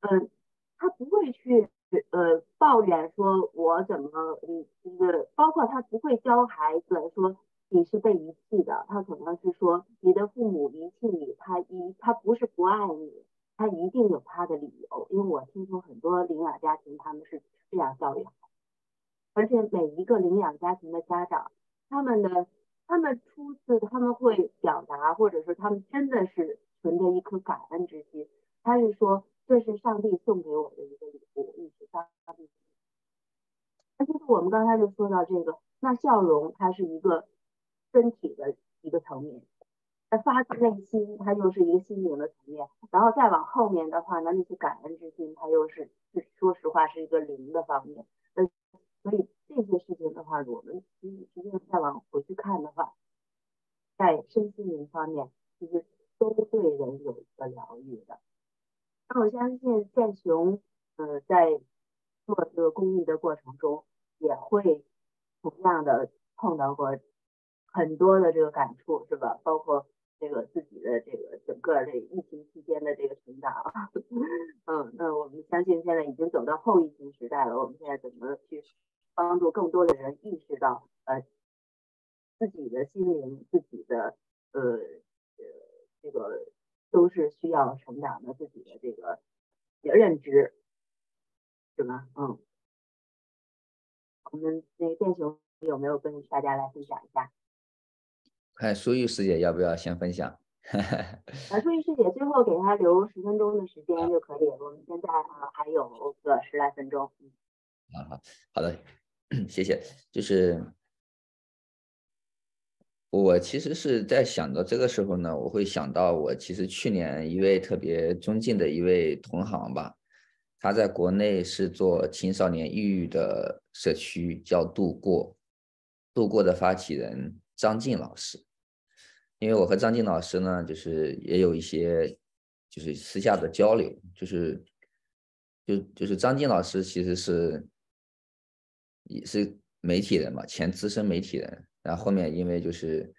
嗯，他不会去呃抱怨说我怎么你就是包括他不会教孩子说你是被遗弃的，他可能是说你的父母遗弃你，他一他不是不爱你。他一定有他的理由，因为我听说很多领养家庭他们是这样教育孩子，而且每一个领养家庭的家长，他们的他们初次他们会表达，或者说他们真的是存着一颗感恩之心，他是说这是上帝送给我的一个礼物，一直上帝。那就是我们刚才就说到这个，那笑容它是一个身体的一个层面。那发自内心，它又是一个心灵的层面，然后再往后面的话呢，那些感恩之心，它又是是，说实话是一个灵的方面。所以这些事情的话，我们实实际上再往回去看的话，在身心灵方面，其实都对人有一个疗愈的。那我相信建雄，呃，在做这个公益的过程中，也会同样的碰到过很多的这个感触，是吧？包括。这个自己的这个整个这疫情期间的这个成长，<laughs> 嗯，那我们相信现在已经走到后疫情时代了。我们现在怎么去帮助更多的人意识到，呃，自己的心灵、自己的呃呃这个都是需要成长的，自己的这个认知，是吗？嗯，我们那个店雄有没有跟大家来分享一下？看苏玉师姐要不要先分享？<laughs> 啊，淑玉师姐最后给她留十分钟的时间就可以。我们现在啊还有个十来分钟。啊好好的，<clears throat> 谢谢。就是我其实是在想到这个时候呢，我会想到我其实去年一位特别尊敬的一位同行吧，他在国内是做青少年抑郁的社区，叫度过，度过的发起人。张静老师，因为我和张静老师呢，就是也有一些就是私下的交流，就是就就是张静老师其实是也是媒体人嘛，前资深媒体人，然后后面因为就是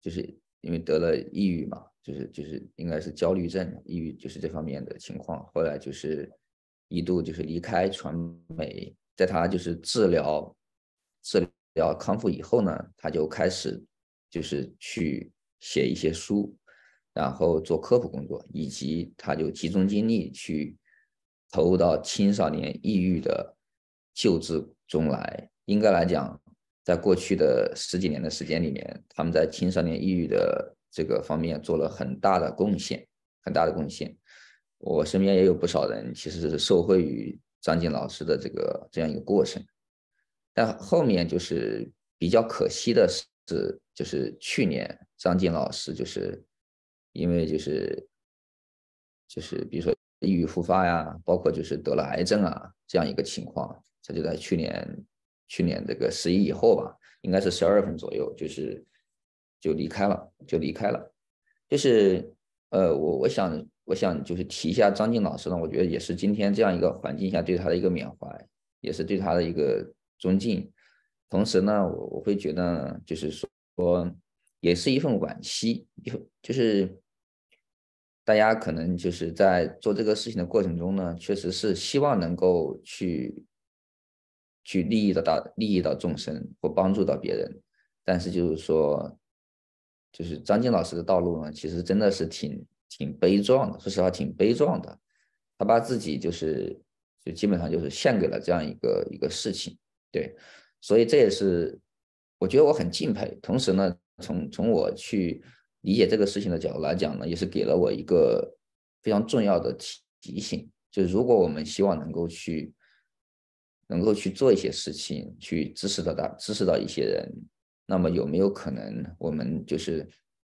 就是因为得了抑郁嘛，就是就是应该是焦虑症、抑郁就是这方面的情况，后来就是一度就是离开传媒，在他就是治疗治疗。康复以后呢，他就开始就是去写一些书，然后做科普工作，以及他就集中精力去投入到青少年抑郁的救治中来。应该来讲，在过去的十几年的时间里面，他们在青少年抑郁的这个方面做了很大的贡献，很大的贡献。我身边也有不少人其实是受惠于张静老师的这个这样一个过程。但后面就是比较可惜的是，就是去年张静老师就是因为就是就是比如说抑郁复发呀，包括就是得了癌症啊这样一个情况，他就在去年去年这个十一以后吧，应该是十二月份左右，就是就离开了，就离开了。就是呃，我我想我想就是提一下张静老师呢，我觉得也是今天这样一个环境下对他的一个缅怀，也是对他的一个。尊敬，同时呢，我我会觉得，就是说，也是一份惋惜，就就是大家可能就是在做这个事情的过程中呢，确实是希望能够去去利益到大，利益到众生或帮助到别人，但是就是说，就是张静老师的道路呢，其实真的是挺挺悲壮的，说实话挺悲壮的，他把自己就是就基本上就是献给了这样一个一个事情。对，所以这也是我觉得我很敬佩。同时呢，从从我去理解这个事情的角度来讲呢，也是给了我一个非常重要的提提醒。就是如果我们希望能够去能够去做一些事情，去支持到大支持到一些人，那么有没有可能我们就是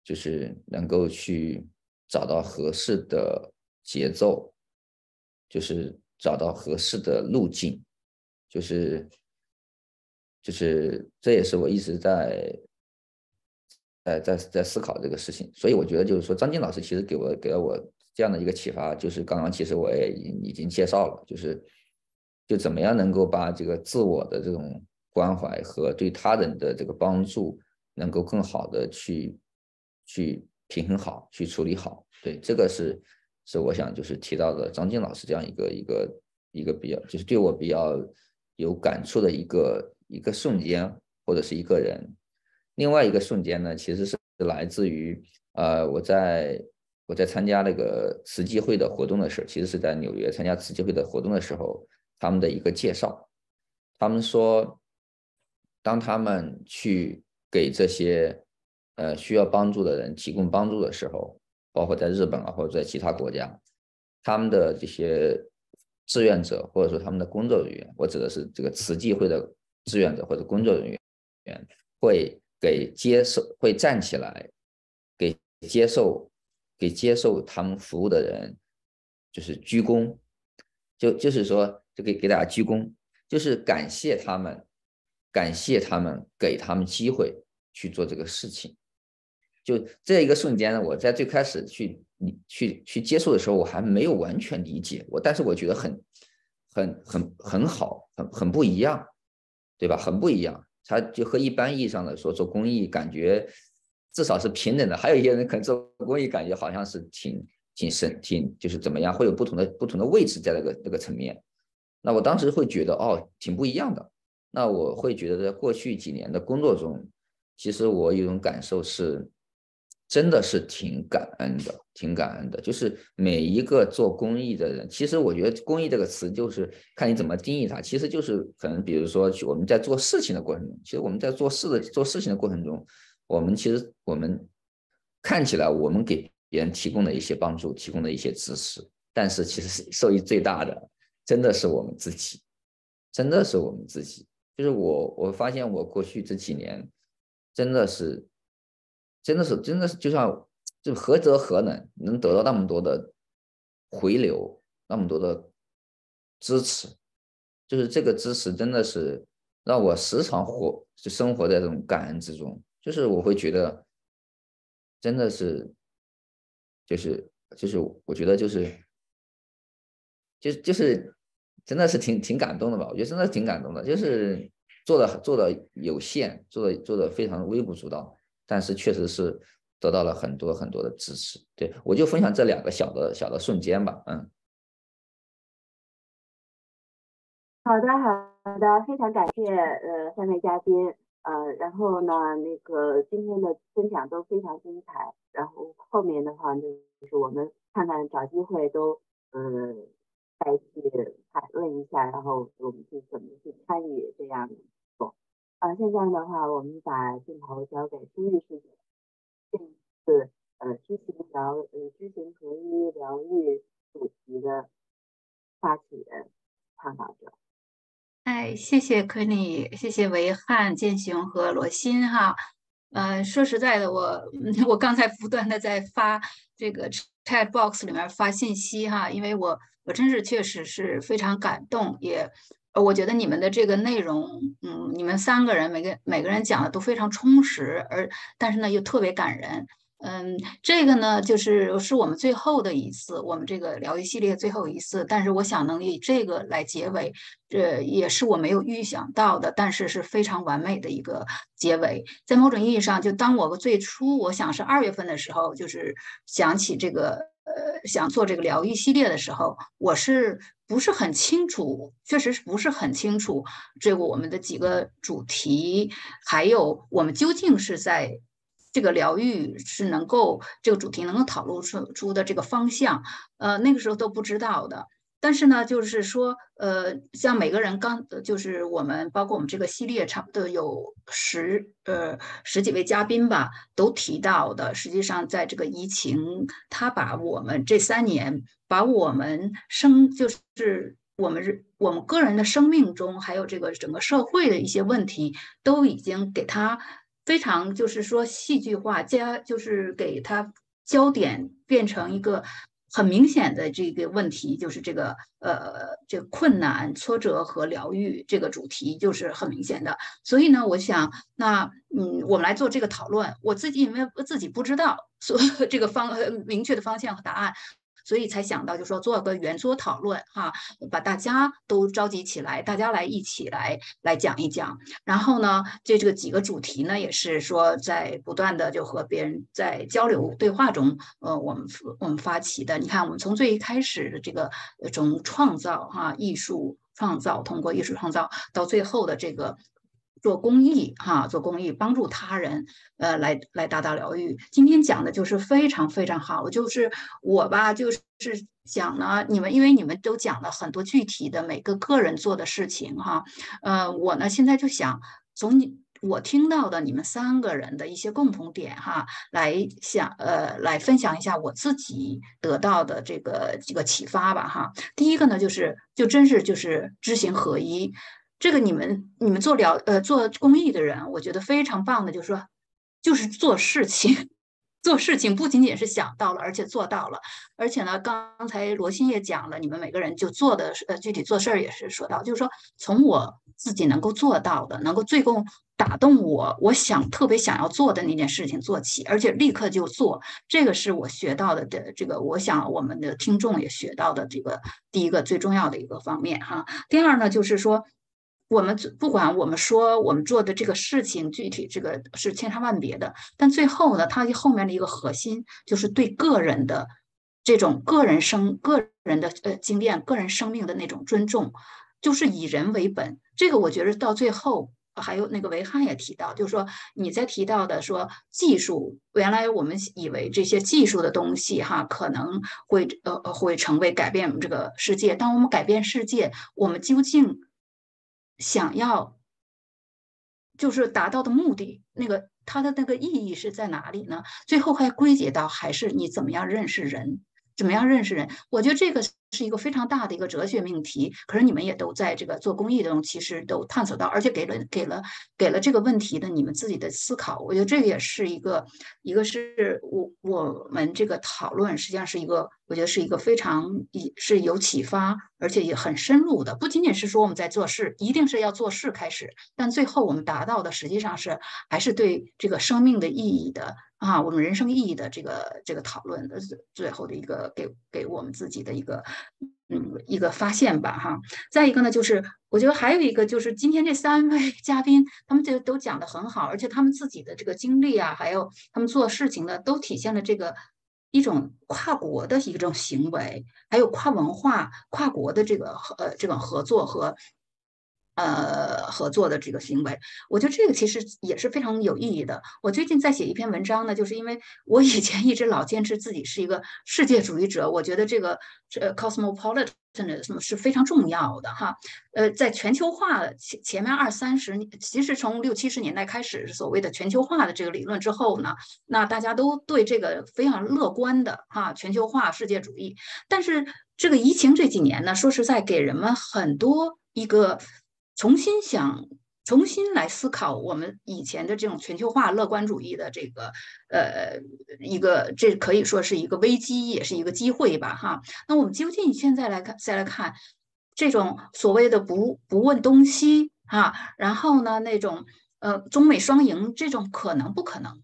就是能够去找到合适的节奏，就是找到合适的路径，就是。就是这也是我一直在，在在在思考这个事情，所以我觉得就是说张静老师其实给我给了我这样的一个启发，就是刚刚其实我也已已经介绍了，就是就怎么样能够把这个自我的这种关怀和对他人的这个帮助，能够更好的去去平衡好，去处理好。对，这个是是我想就是提到的张静老师这样一个一个一个比较就是对我比较有感触的一个。一个瞬间，或者是一个人，另外一个瞬间呢，其实是来自于呃，我在我在参加那个慈济会的活动的时候，其实是在纽约参加慈济会的活动的时候，他们的一个介绍，他们说，当他们去给这些呃需要帮助的人提供帮助的时候，包括在日本啊或者在其他国家，他们的这些志愿者或者说他们的工作人员，我指的是这个慈济会的志愿者或者工作人员，会给接受会站起来给接受。给接受他们服务的人，就是鞠躬，就就是说，就给给大家鞠躬，就是感谢他们，感谢他们给他们机会去做这个事情。就这一个瞬间呢，我在最开始去去去接触的时候，我还没有完全理解我，但是我觉得很很很很好，很很不一样，对吧？很不一样，它就和一般意义上的说做公益感觉。至少是平等的，还有一些人可能做公益，感觉好像是挺挺深，挺就是怎么样，会有不同的不同的位置在那个那个层面。那我当时会觉得哦，挺不一样的。那我会觉得在过去几年的工作中，其实我有一种感受是，真的是挺感恩的，挺感恩的。就是每一个做公益的人，其实我觉得公益这个词就是看你怎么定义它，其实就是可能比如说我们在做事情的过程中，其实我们在做事的做事情的过程中。我们其实，我们看起来，我们给别人提供的一些帮助，提供的一些支持，但是其实是受益最大的，真的是我们自己，真的是我们自己。就是我，我发现我过去这几年，真的是，真的是，真的是，就像，就何德何能，能得到那么多的回流，那么多的支持，就是这个支持，真的是让我时常活，就生活在这种感恩之中。就是我会觉得，真的是，就是就是，我觉得就是，就就是真的是挺挺感动的吧？我觉得真的挺感动的，就是做的做的有限，做的做的非常微不足道，但是确实是得到了很多很多的支持。对我就分享这两个小的小的瞬间吧，嗯。好的，好的，非常感谢呃三位嘉宾。呃，然后呢，那个今天的分享都非常精彩，然后后面的话就是我们看看找机会都嗯再去谈论一下，然后我们去怎么去参与这样的。啊，现在的话，我们把镜头交给朱律师，这次呃知行疗呃知行合一疗愈主题的发起人、倡导者。哎，谢谢奎尼，谢谢维汉、建雄和罗欣哈。呃，说实在的，我 <laughs> 我刚才不断的在发这个 chat box 里面发信息哈，因为我我真是确实是非常感动，也我觉得你们的这个内容，嗯，你们三个人每个每个人讲的都非常充实，而但是呢又特别感人。嗯，这个呢，就是是我们最后的一次，我们这个疗愈系列最后一次。但是我想能以这个来结尾，这也是我没有预想到的，但是是非常完美的一个结尾。在某种意义上，就当我最初我想是二月份的时候，就是想起这个呃想做这个疗愈系列的时候，我是不是很清楚？确实是不是很清楚这个我们的几个主题，还有我们究竟是在。这个疗愈是能够这个主题能够讨论出出的这个方向，呃，那个时候都不知道的。但是呢，就是说，呃，像每个人刚就是我们包括我们这个系列差不多有十呃十几位嘉宾吧，都提到的。实际上，在这个疫情，他把我们这三年，把我们生就是我们我们个人的生命中，还有这个整个社会的一些问题，都已经给他。非常就是说戏剧化，加就是给他焦点变成一个很明显的这个问题，就是这个呃这个困难、挫折和疗愈这个主题就是很明显的。所以呢，我想那嗯，我们来做这个讨论。我自己因为自己不知道所这个方呃明确的方向和答案。所以才想到，就说做个圆桌讨论哈，把大家都召集起来，大家来一起来来讲一讲。然后呢，这这个几个主题呢，也是说在不断的就和别人在交流对话中，呃，我们我们发起的。你看，我们从最开始的这个从创造哈艺术创造，通过艺术创造到最后的这个做公益哈，做公益帮助他人，呃，来来达到疗愈。今天讲的就是非常非常好，就是我吧，就是讲呢，你们因为你们都讲了很多具体的每个个人做的事情哈，呃，我呢现在就想从你我听到的你们三个人的一些共同点哈，来想呃来分享一下我自己得到的这个这个启发吧哈。第一个呢，就是就真是就是知行合一。这个你们你们做疗呃做公益的人，我觉得非常棒的，就是说，就是做事情，<laughs> 做事情不仅仅是想到了，而且做到了，而且呢，刚才罗欣也讲了，你们每个人就做的呃具体做事儿也是说到，就是说从我自己能够做到的，能够最终打动我，我想特别想要做的那件事情做起，而且立刻就做，这个是我学到的的这个，我想我们的听众也学到的这个第一个最重要的一个方面哈。第二呢，就是说。我们不管我们说我们做的这个事情具体这个是千差万别的，但最后呢，它后面的一个核心就是对个人的这种个人生个人的呃经验、个人生命的那种尊重，就是以人为本。这个我觉得到最后还有那个维汉也提到，就是说你在提到的说技术，原来我们以为这些技术的东西哈可能会呃会成为改变我们这个世界，当我们改变世界，我们究竟？想要就是达到的目的，那个它的那个意义是在哪里呢？最后还归结到还是你怎么样认识人，怎么样认识人？我觉得这个是一个非常大的一个哲学命题。可是你们也都在这个做公益当中，其实都探索到，而且给了给了给了这个问题的你们自己的思考。我觉得这个也是一个，一个是我我们这个讨论实际上是一个。我觉得是一个非常是有启发，而且也很深入的。不仅仅是说我们在做事，一定是要做事开始，但最后我们达到的实际上是还是对这个生命的意义的啊，我们人生意义的这个这个讨论的最后的一个给给我们自己的一个嗯一个发现吧哈。再一个呢，就是我觉得还有一个就是今天这三位 <laughs> 嘉宾，他们就都讲的很好，而且他们自己的这个经历啊，还有他们做事情呢，都体现了这个。一种跨国的一种行为，还有跨文化、跨国的这个呃这种合作和呃合作的这个行为，我觉得这个其实也是非常有意义的。我最近在写一篇文章呢，就是因为我以前一直老坚持自己是一个世界主义者，我觉得这个呃 cosmopolitan。什么是非常重要的哈？呃，在全球化前前面二三十年，其实从六七十年代开始，所谓的全球化的这个理论之后呢，那大家都对这个非常乐观的哈，全球化世界主义。但是这个疫情这几年呢，说实在，给人们很多一个重新想。重新来思考我们以前的这种全球化乐观主义的这个呃一个，这可以说是一个危机，也是一个机会吧，哈。那我们究竟现在来看，再来看这种所谓的不不问东西啊，然后呢那种呃中美双赢这种可能不可能？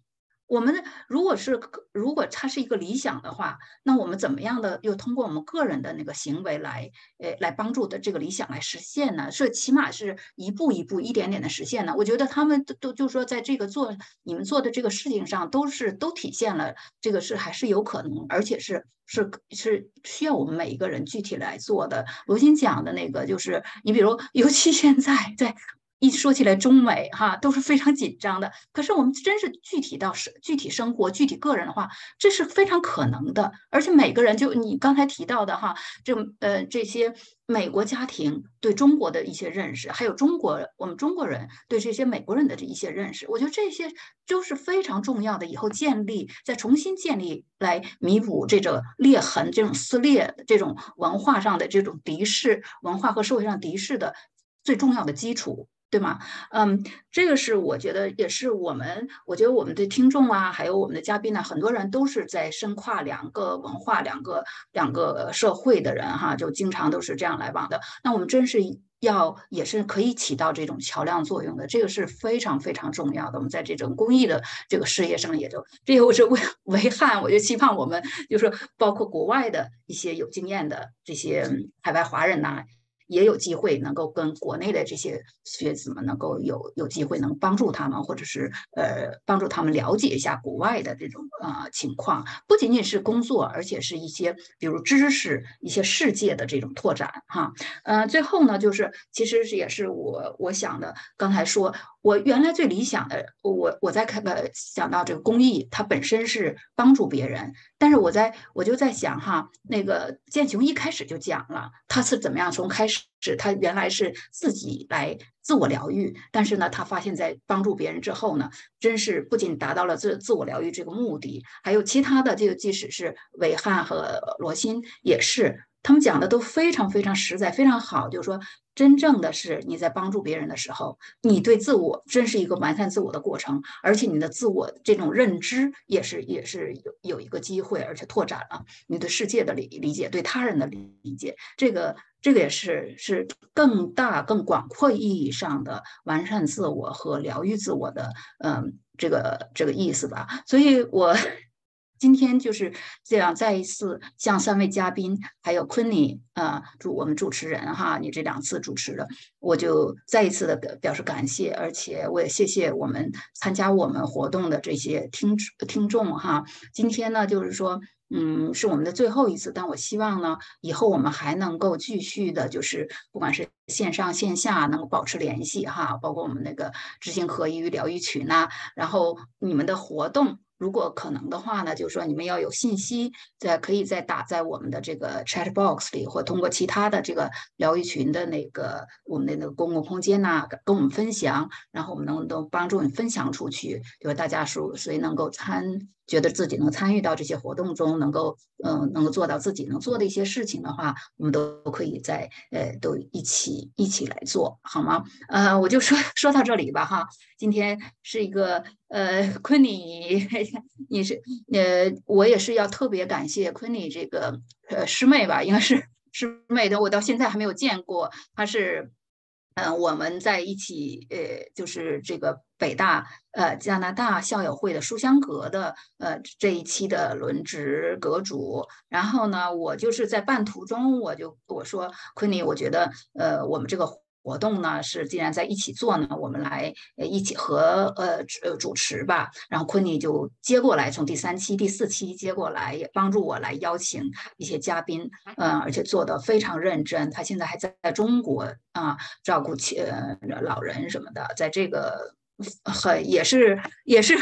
我们如果是如果它是一个理想的话，那我们怎么样的又通过我们个人的那个行为来，呃，来帮助的这个理想来实现呢？是起码是一步一步、一点点的实现呢？我觉得他们都都就说，在这个做你们做的这个事情上，都是都体现了这个是还是有可能，而且是是是需要我们每一个人具体来做的。罗欣讲的那个就是，你比如尤其现在在。一说起来，中美哈都是非常紧张的。可是我们真是具体到生具体生活、具体个人的话，这是非常可能的。而且每个人，就你刚才提到的哈，这呃这些美国家庭对中国的一些认识，还有中国我们中国人对这些美国人的这一些认识，我觉得这些都是非常重要的。以后建立再重新建立来弥补这种裂痕、这种撕裂、这种文化上的这种敌视、文化和社会上敌视的最重要的基础。对吗？嗯，这个是我觉得也是我们，我觉得我们的听众啊，还有我们的嘉宾呢，很多人都是在深跨两个文化、两个两个社会的人哈，就经常都是这样来往的。那我们真是要也是可以起到这种桥梁作用的，这个是非常非常重要的。我们在这种公益的这个事业上，也就这也我是为为汉，我就期盼我们就是包括国外的一些有经验的这些海外华人呐。也有机会能够跟国内的这些学子们能够有有机会能帮助他们，或者是呃帮助他们了解一下国外的这种呃情况，不仅仅是工作，而且是一些比如知识、一些世界的这种拓展哈。呃，最后呢，就是其实是也是我我想的，刚才说我原来最理想的，我我在看呃想到这个公益，它本身是帮助别人，但是我在我就在想哈，那个建雄一开始就讲了，他是怎么样从开始他原来是自己来自我疗愈，但是呢，他发现在帮助别人之后呢，真是不仅达到了自自我疗愈这个目的，还有其他的这个，即使是伟汉和罗欣也是。他们讲的都非常非常实在，非常好。就是说，真正的是你在帮助别人的时候，你对自我真是一个完善自我的过程，而且你的自我这种认知也是也是有有一个机会，而且拓展了你对世界的理理解，对他人的理解。这个这个也是是更大更广阔意义上的完善自我和疗愈自我的嗯这个这个意思吧。所以我。今天就是这样，再一次向三位嘉宾，还有昆尼啊主我们主持人哈，你这两次主持的，我就再一次的表示感谢，而且我也谢谢我们参加我们活动的这些听听众哈。今天呢，就是说，嗯，是我们的最后一次，但我希望呢，以后我们还能够继续的，就是不管是线上线下能够保持联系哈，包括我们那个知行合一与疗愈群呐，然后你们的活动。如果可能的话呢，就是说你们要有信息，在可以再打在我们的这个 chat box 里，或通过其他的这个疗愈群的那个我们的那个公共空间呐，跟我们分享，然后我们能都帮助你分享出去，就是大家说谁能够参。觉得自己能参与到这些活动中，能够嗯，能够做到自己能做的一些事情的话，我们都可以在呃，都一起一起来做好吗？呃，我就说说到这里吧哈。今天是一个呃，昆尼，<laughs> 你是呃，我也是要特别感谢昆尼这个呃师妹吧，应该是师妹的，我到现在还没有见过，她是。嗯，我们在一起，呃，就是这个北大呃加拿大校友会的书香阁的呃这一期的轮值阁主，然后呢，我就是在半途中我就我说昆尼，我觉得呃我们这个。活动呢是既然在一起做呢，我们来一起和呃呃主持吧。然后昆尼就接过来，从第三期、第四期接过来，也帮助我来邀请一些嘉宾，嗯，而且做的非常认真。他现在还在中国啊，照顾呃老人什么的，在这个。很也是也是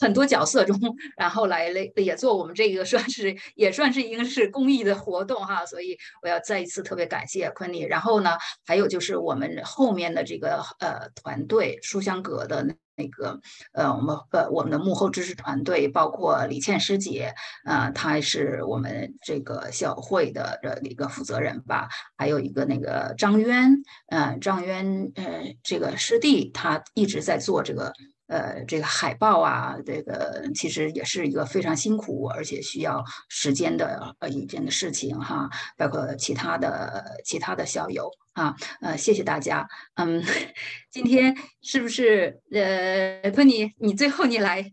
很多角色中，然后来了也做我们这个算是也算是一个是公益的活动哈，所以我要再一次特别感谢昆尼。然后呢，还有就是我们后面的这个呃团队书香阁的。那个呃，我们呃，我们的幕后支持团队包括李倩师姐，呃，她是我们这个小会的的一个负责人吧，还有一个那个张渊，呃，张渊呃，这个师弟他一直在做这个。呃，这个海报啊，这个其实也是一个非常辛苦而且需要时间的呃一件的事情哈，包括其他的其他的校友啊，呃，谢谢大家。嗯，<laughs> 今天是不是呃，托尼，你最后你来，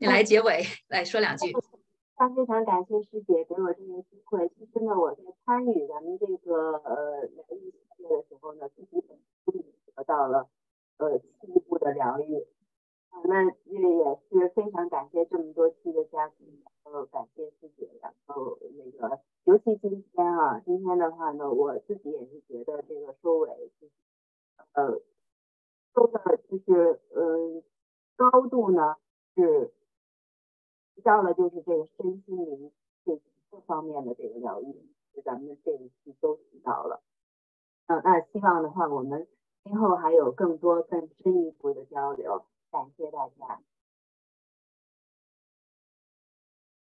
你来结尾来说两句。非非常感谢师姐给我这个机会。其实呢，我在参与咱们这个呃疗愈系列的时候呢，自己本身得到了呃进一步的疗愈。那也也是非常感谢这么多期的嘉宾，然后感谢师姐，然后那个尤其今天啊，今天的话呢，我自己也是觉得这个收尾就是呃收的就是呃高度呢是提到了就是这个身心灵这各方面的这个疗愈，是咱们这一期都提到了。嗯，那希望的话，我们今后还有更多更深一步的交流。感谢大家。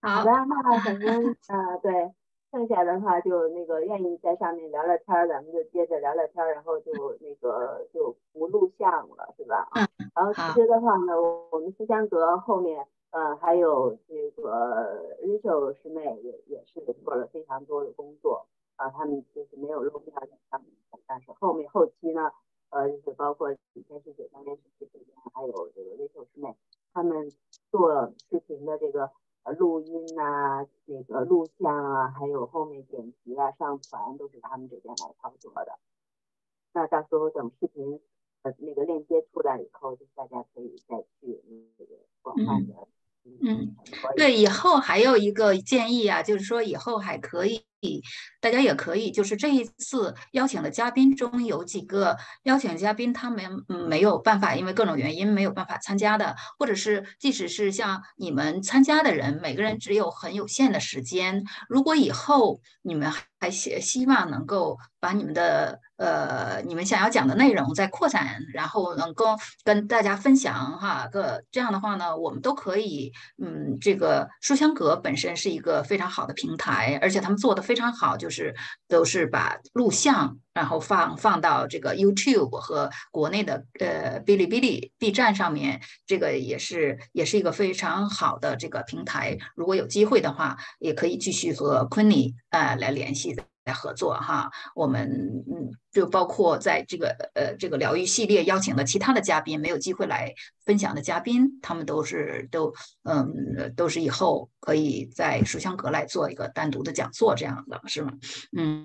好的，那咱们呃对，剩下的话就那个愿意在上面聊聊天儿，咱们就接着聊聊天儿，然后就那个就不录像了，是吧？嗯。然后其实的话呢，我们思香阁后面呃还有这个 Rachel 师妹也也是做了非常多的工作啊，他们就是没有露面在上面，但是后面后期呢。呃，就是包括以前是九三年是视频，还有这个微秀师妹，他们做视频的这个呃录音呐，那个录像啊，还有后面剪辑啊、上传都是他们这边来操作的。那到时候等视频呃那个链接出来以后，就大家可以再去那个广泛的。嗯，对，以后还有一个建议啊，就是说以后还可以大家也可以，就是这一次邀请的嘉宾中有几个邀请嘉宾，他们没有办法，因为各种原因没有办法参加的，或者是即使是像你们参加的人，每个人只有很有限的时间。如果以后你们还希希望能够把你们的呃你们想要讲的内容再扩展，然后能够跟大家分享哈个这样的话呢，我们都可以嗯，这个书香阁本身是一个非常好的平台，而且他们做的非非常好，就是都是把录像然后放放到这个 YouTube 和国内的呃哔哩哔哩 B 站上面，这个也是也是一个非常好的这个平台。如果有机会的话，也可以继续和昆尼呃来联系。的来合作哈，我们嗯，就包括在这个呃这个疗愈系列邀请的其他的嘉宾，没有机会来分享的嘉宾，他们都是都嗯都是以后可以在书香阁来做一个单独的讲座这样的是吗？嗯。